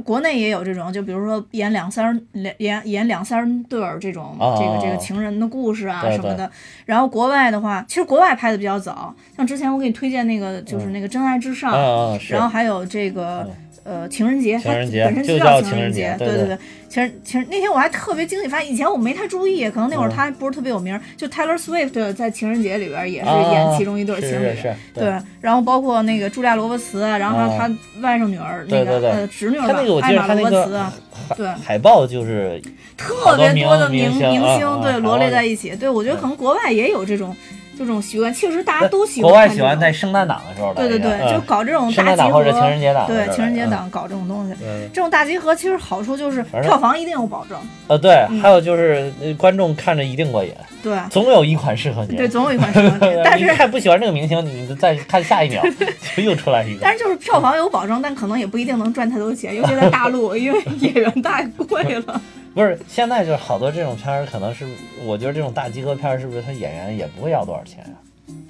S1: 国内也有这种，就比如说演两三两演演两三对儿这种、
S2: 哦
S1: 这个这个情人的故事啊什么的。然后国外的话，其实国外拍的比较早，像之前我给你推荐那个就是那个《真爱至上》然后还有这个、呃情人节，
S2: 情人节
S1: 它本身
S2: 就
S1: 叫
S2: 叫情人
S1: 节
S2: 节，对对
S1: 对对。情人情人那天我还特别惊喜，发现以前我没太注意，可能那会儿
S2: 嗯
S1: 他还不是特别有名，就 Taylor Swift 在情人节里边也是
S2: 啊
S1: 演其中一对情侣。对，然后包括那个茱莉亚·罗伯茨，然后还有
S2: 啊
S1: 他外甥女儿那个
S2: 对对对
S1: 呃侄女儿吧
S2: 他那个我，记
S1: 艾玛·
S2: 得他那个
S1: 罗伯茨，对
S2: 海海报就是
S1: 特别多的
S2: 明
S1: 明
S2: 明星
S1: 对罗列在一起。对，我觉得可能国外也有这种这种习惯，其实大家都喜
S2: 国外喜
S1: 欢
S2: 在圣诞档的时候来
S1: 对对对，
S2: 嗯
S1: 就搞这种大集合，
S2: 诞档或者情人节
S1: 对情人节档搞这种东西。
S2: 对
S1: 这种大集合其实好处就是票房一定有保证，
S2: 呃对，
S1: 嗯
S2: 还有就是呃观众看着一定过瘾，
S1: 对
S2: 总有一款适合你。
S1: 对，总有一款适合你。但是
S2: 太不喜欢这个明星，你再看下一秒 就又出来一个
S1: 但。是就是票房有保证，但可能也不一定能赚太多钱，尤其在大陆，因为演员太贵了。
S2: 不是，现在就是好多这种片儿，可能是我觉得这种大集合片儿，是不是他演员也不会要多少钱啊？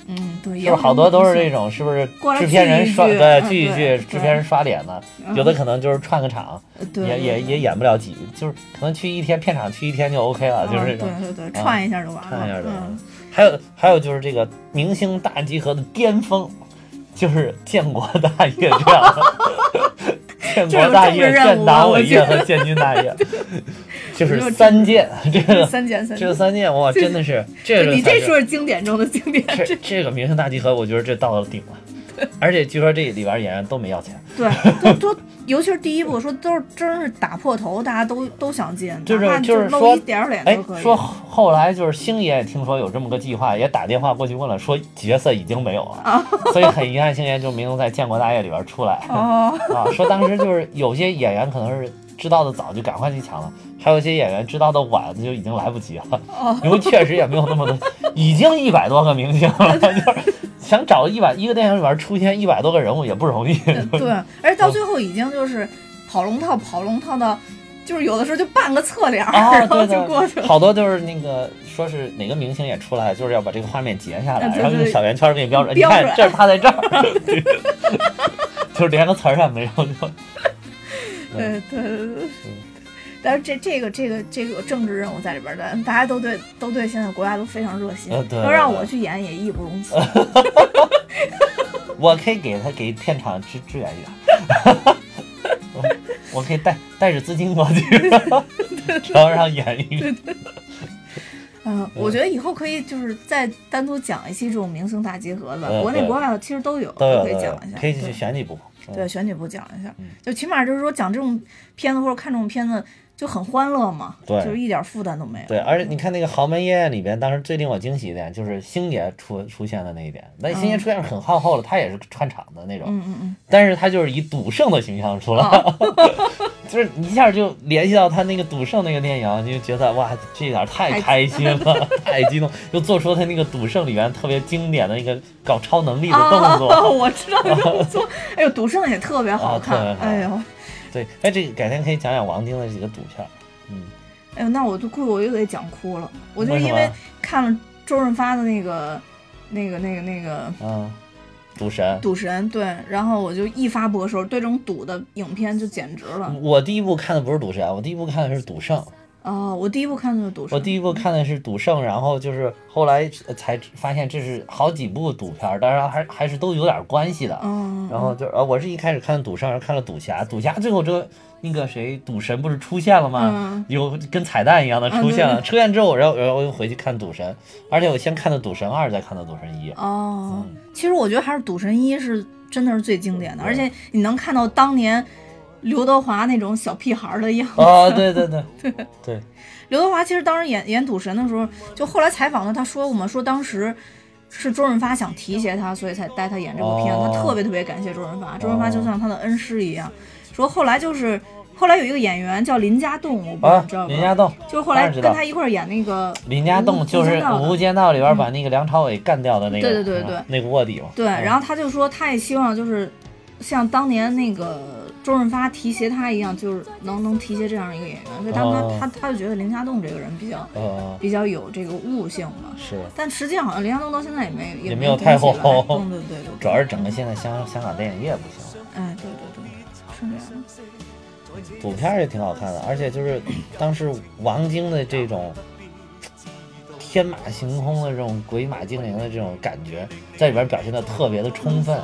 S1: 嗯，对，
S2: 就是好多都是这
S1: 种，
S2: 是不是制片人刷对聚一聚，制片人刷脸呢？
S1: 嗯
S2: 有的可能就是串个场，
S1: 对
S2: 也也也演不了几，就是可能去一天片场去一天就 OK 了，就是这种。
S1: 嗯对对对，串一下就完了。
S2: 串一下就完
S1: 了，
S2: 还有还有就是这个明星大集合的巅峰，就是建国大业这样的。建国大业、
S1: 这种政治任务啊
S2: 建党伟
S1: 我觉得
S2: 业和建军大业，就是 三件。这个
S1: 三件
S2: 这个。三件，哇，真的是这个
S1: 你这说是经典中的经典，
S2: 这这个明星大集合，我觉得这到了顶了。而且据说这里边演员都没要钱，
S1: 对，都都，尤其是第一部说都是真是打破头，大家都都想进，
S2: 就是就是说
S1: 露一点儿脸
S2: 哎
S1: 都可，以。
S2: 说后来就是星爷也听说有这么个计划，也打电话过去问了，说角色已经没有了，所以很遗憾，星爷就没能在《建国大业》里边出来。
S1: 哦，
S2: 啊，说当时就是有些演员可能是知道的早，就赶快去抢了；还有一些演员知道的晚，就已经来不及了。
S1: 哦
S2: 因为确实也没有那么多，已经一百多个明星了，就是想找一百一个电影里边出现一百多个人物也不容易。
S1: 对，而且到最后已经就是跑龙套，跑龙套到，就是有的时候就半个侧脸然后就过去，了。
S2: 好多就是那个说是哪个明星也出来，就是要把这个画面截下来，然后用小圆圈给你标准，你看这是他在这儿，就是连个词儿也没有就。
S1: 对对对对对。但是这这个这个这个政治任务在里边儿的，大家都对都对现在国家都非常热心，要让我去演也义不容辞。
S2: 我可以给他给片场支支援一点，我我可以带带着资金过去，然后让演一个。
S1: 嗯，我觉得以后可以就是再单独讲一期这种明星大集合的，国内国外其实都有，
S2: 都有
S1: 可以讲一下，
S2: 可以去选几部。
S1: 对，选举部讲一下。
S2: 嗯，
S1: 就起码就是说讲这种片子或者看这种片子就很欢乐嘛，
S2: 对
S1: 就是一点负担都没有。
S2: 对，而且你看那个《豪门夜宴》里边，当时最令我惊喜一点就是星爷出出现的那一点。那星爷出现很靠后了，他也是串场的那种，
S1: 嗯嗯嗯，
S2: 但是他就是以赌圣的形象出来，就是一下就联系到他那个赌圣那个电影，你就觉得哇，这点太开心了，太激动，又做出他那个赌圣里边特别经典的一个搞超能力的动作。
S1: 哦，我知道你这么做。哎呦，赌圣也特别好看哎呦。
S2: 对，哎，这个改天可以讲讲王晶的几个赌片儿。嗯，
S1: 哎呦，那我都估计我又得讲哭了。我就因为看了周润发的那个、那个、那个、那个
S2: 嗯，赌神。
S1: 赌神，对，然后我就一发博收，对这种赌的影片就简直了。
S2: 我第一部看的不是赌神，我第一部看的是赌圣。
S1: 哦，我第一部看的就是赌圣，
S2: 我第一部看的是赌圣，然后就是后来才发现这是好几部赌片，当然还还是都有点关系的。
S1: 嗯，
S2: 然后就呃，我是一开始看赌圣，然后看了赌侠，赌侠最后这那个谁赌神不是出现了吗？
S1: 嗯
S2: 有跟彩蛋一样的出现了，出现之后，然后然后我又回去看赌神，而且我先看的赌神二，再看的赌神一。
S1: 哦，
S2: 嗯
S1: 其实我觉得还是赌神一是真的是最经典的，而且你能看到当年刘德华那种小屁孩儿的样子。
S2: 哦，对对对。对，
S1: 刘德华其实当时演演赌神的时候，就后来采访他，他说过嘛，说当时是周润发想提携他，所以才带他演这部片他特别特别感谢周润发，周润发就像他的恩师一样。说后来就是后来有一个演员叫林家栋，我不知道
S2: 啊
S1: 你知道，吗？
S2: 林家栋，
S1: 就是后来跟他一块儿演那个
S2: 林家栋就是《无间道》里边把那个梁朝伟干掉的那个，
S1: 对对对对。
S2: 那个卧底嘛。
S1: 对，
S2: 嗯。
S1: 然后他就说他也希望就是像当年那个周润发提携他一样，就是能能提携这样一个演员。所以他、
S2: 哦
S1: 他他就觉得林家栋这个人比较
S2: 呃
S1: 比较有这个悟性嘛。
S2: 是，
S1: 但实际上好像林家栋到现在也没
S2: 也没
S1: 没
S2: 有太
S1: 红起来
S2: 红
S1: 嗯，对对对，
S2: 主要是整个现在香香港电影业不行。
S1: 哎，对对对，是这样的。
S2: 赌片也挺好看的，而且就是当时王晶的这种天马行空的这种鬼马精灵的这种感觉，在里边表现的特别的充分，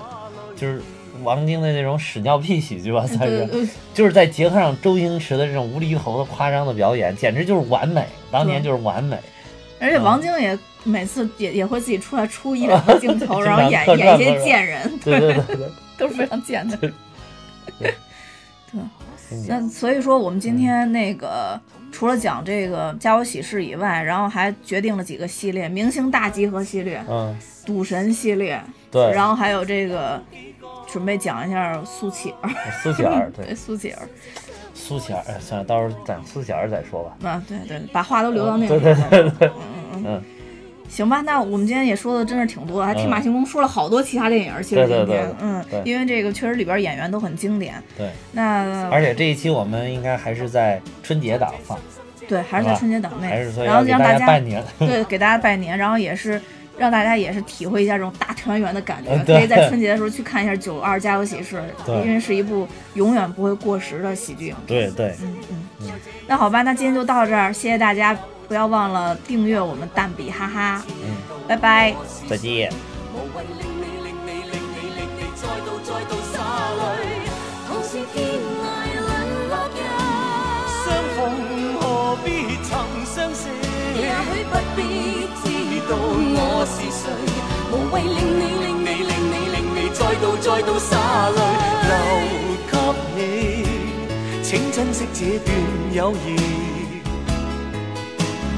S2: 就是王晶的那种屎尿屁喜剧吧，算是，就是在结合上周星驰的这种无厘头的夸张的表演，简直就是完美，当年就是完美。
S1: 而且王晶也每次也也会自己出来出一两个镜头，然后演 演一些贱人，
S2: 对对对对，
S1: 都是非常贱的。
S2: 对。
S1: 那所以说，我们今天那个除了讲这个《家有喜事》以外，然后还决定了几个系列：明星大集合系列、
S2: 嗯，
S1: 赌神系列，
S2: 对，
S1: 然后还有这个准备讲一下苏乞儿，
S2: 苏乞儿，对
S1: 对苏乞儿，
S2: 苏乞儿，哎，算了，到时候讲苏乞儿再说吧。
S1: 啊，对对，把话都留到那个时候。
S2: 对对对，
S1: 嗯
S2: 嗯，
S1: 行吧，那我们今天也说的真是挺多，还天马行空说了好多其他电影。其实
S2: 对对对
S1: 今天，嗯，因为这个确实里边演员都很经典。
S2: 对，
S1: 那
S2: 而且这一期我们应该还是在春节档放。
S1: 对，还是在春节档内然后让大家
S2: 拜年。
S1: 对给大家拜年，然后也是让大家也是体会一下这种大团圆的感觉可以在春节的时候去看一下《九二家有喜事》，因为是一部永远不会过时的喜剧影片。
S2: 对对，
S1: 嗯嗯，那好吧，那今天就到这儿，谢谢大家，不要忘了订阅我们蛋比哈哈，
S2: 嗯，
S1: 拜拜。
S2: 再见。
S4: 相逢何必曾相識？
S5: 也許不必知道我是誰，無謂令你令你令你令你再度再度洒淚。
S4: 留給你，請珍惜這段友誼。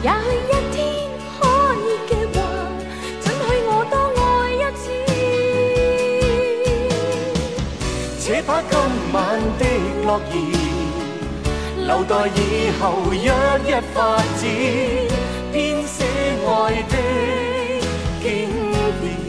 S5: 也許一天可以嘅話，准許我多愛一次。
S4: 且把今晚的樂兒留待以後一一發展，編寫爱的经典。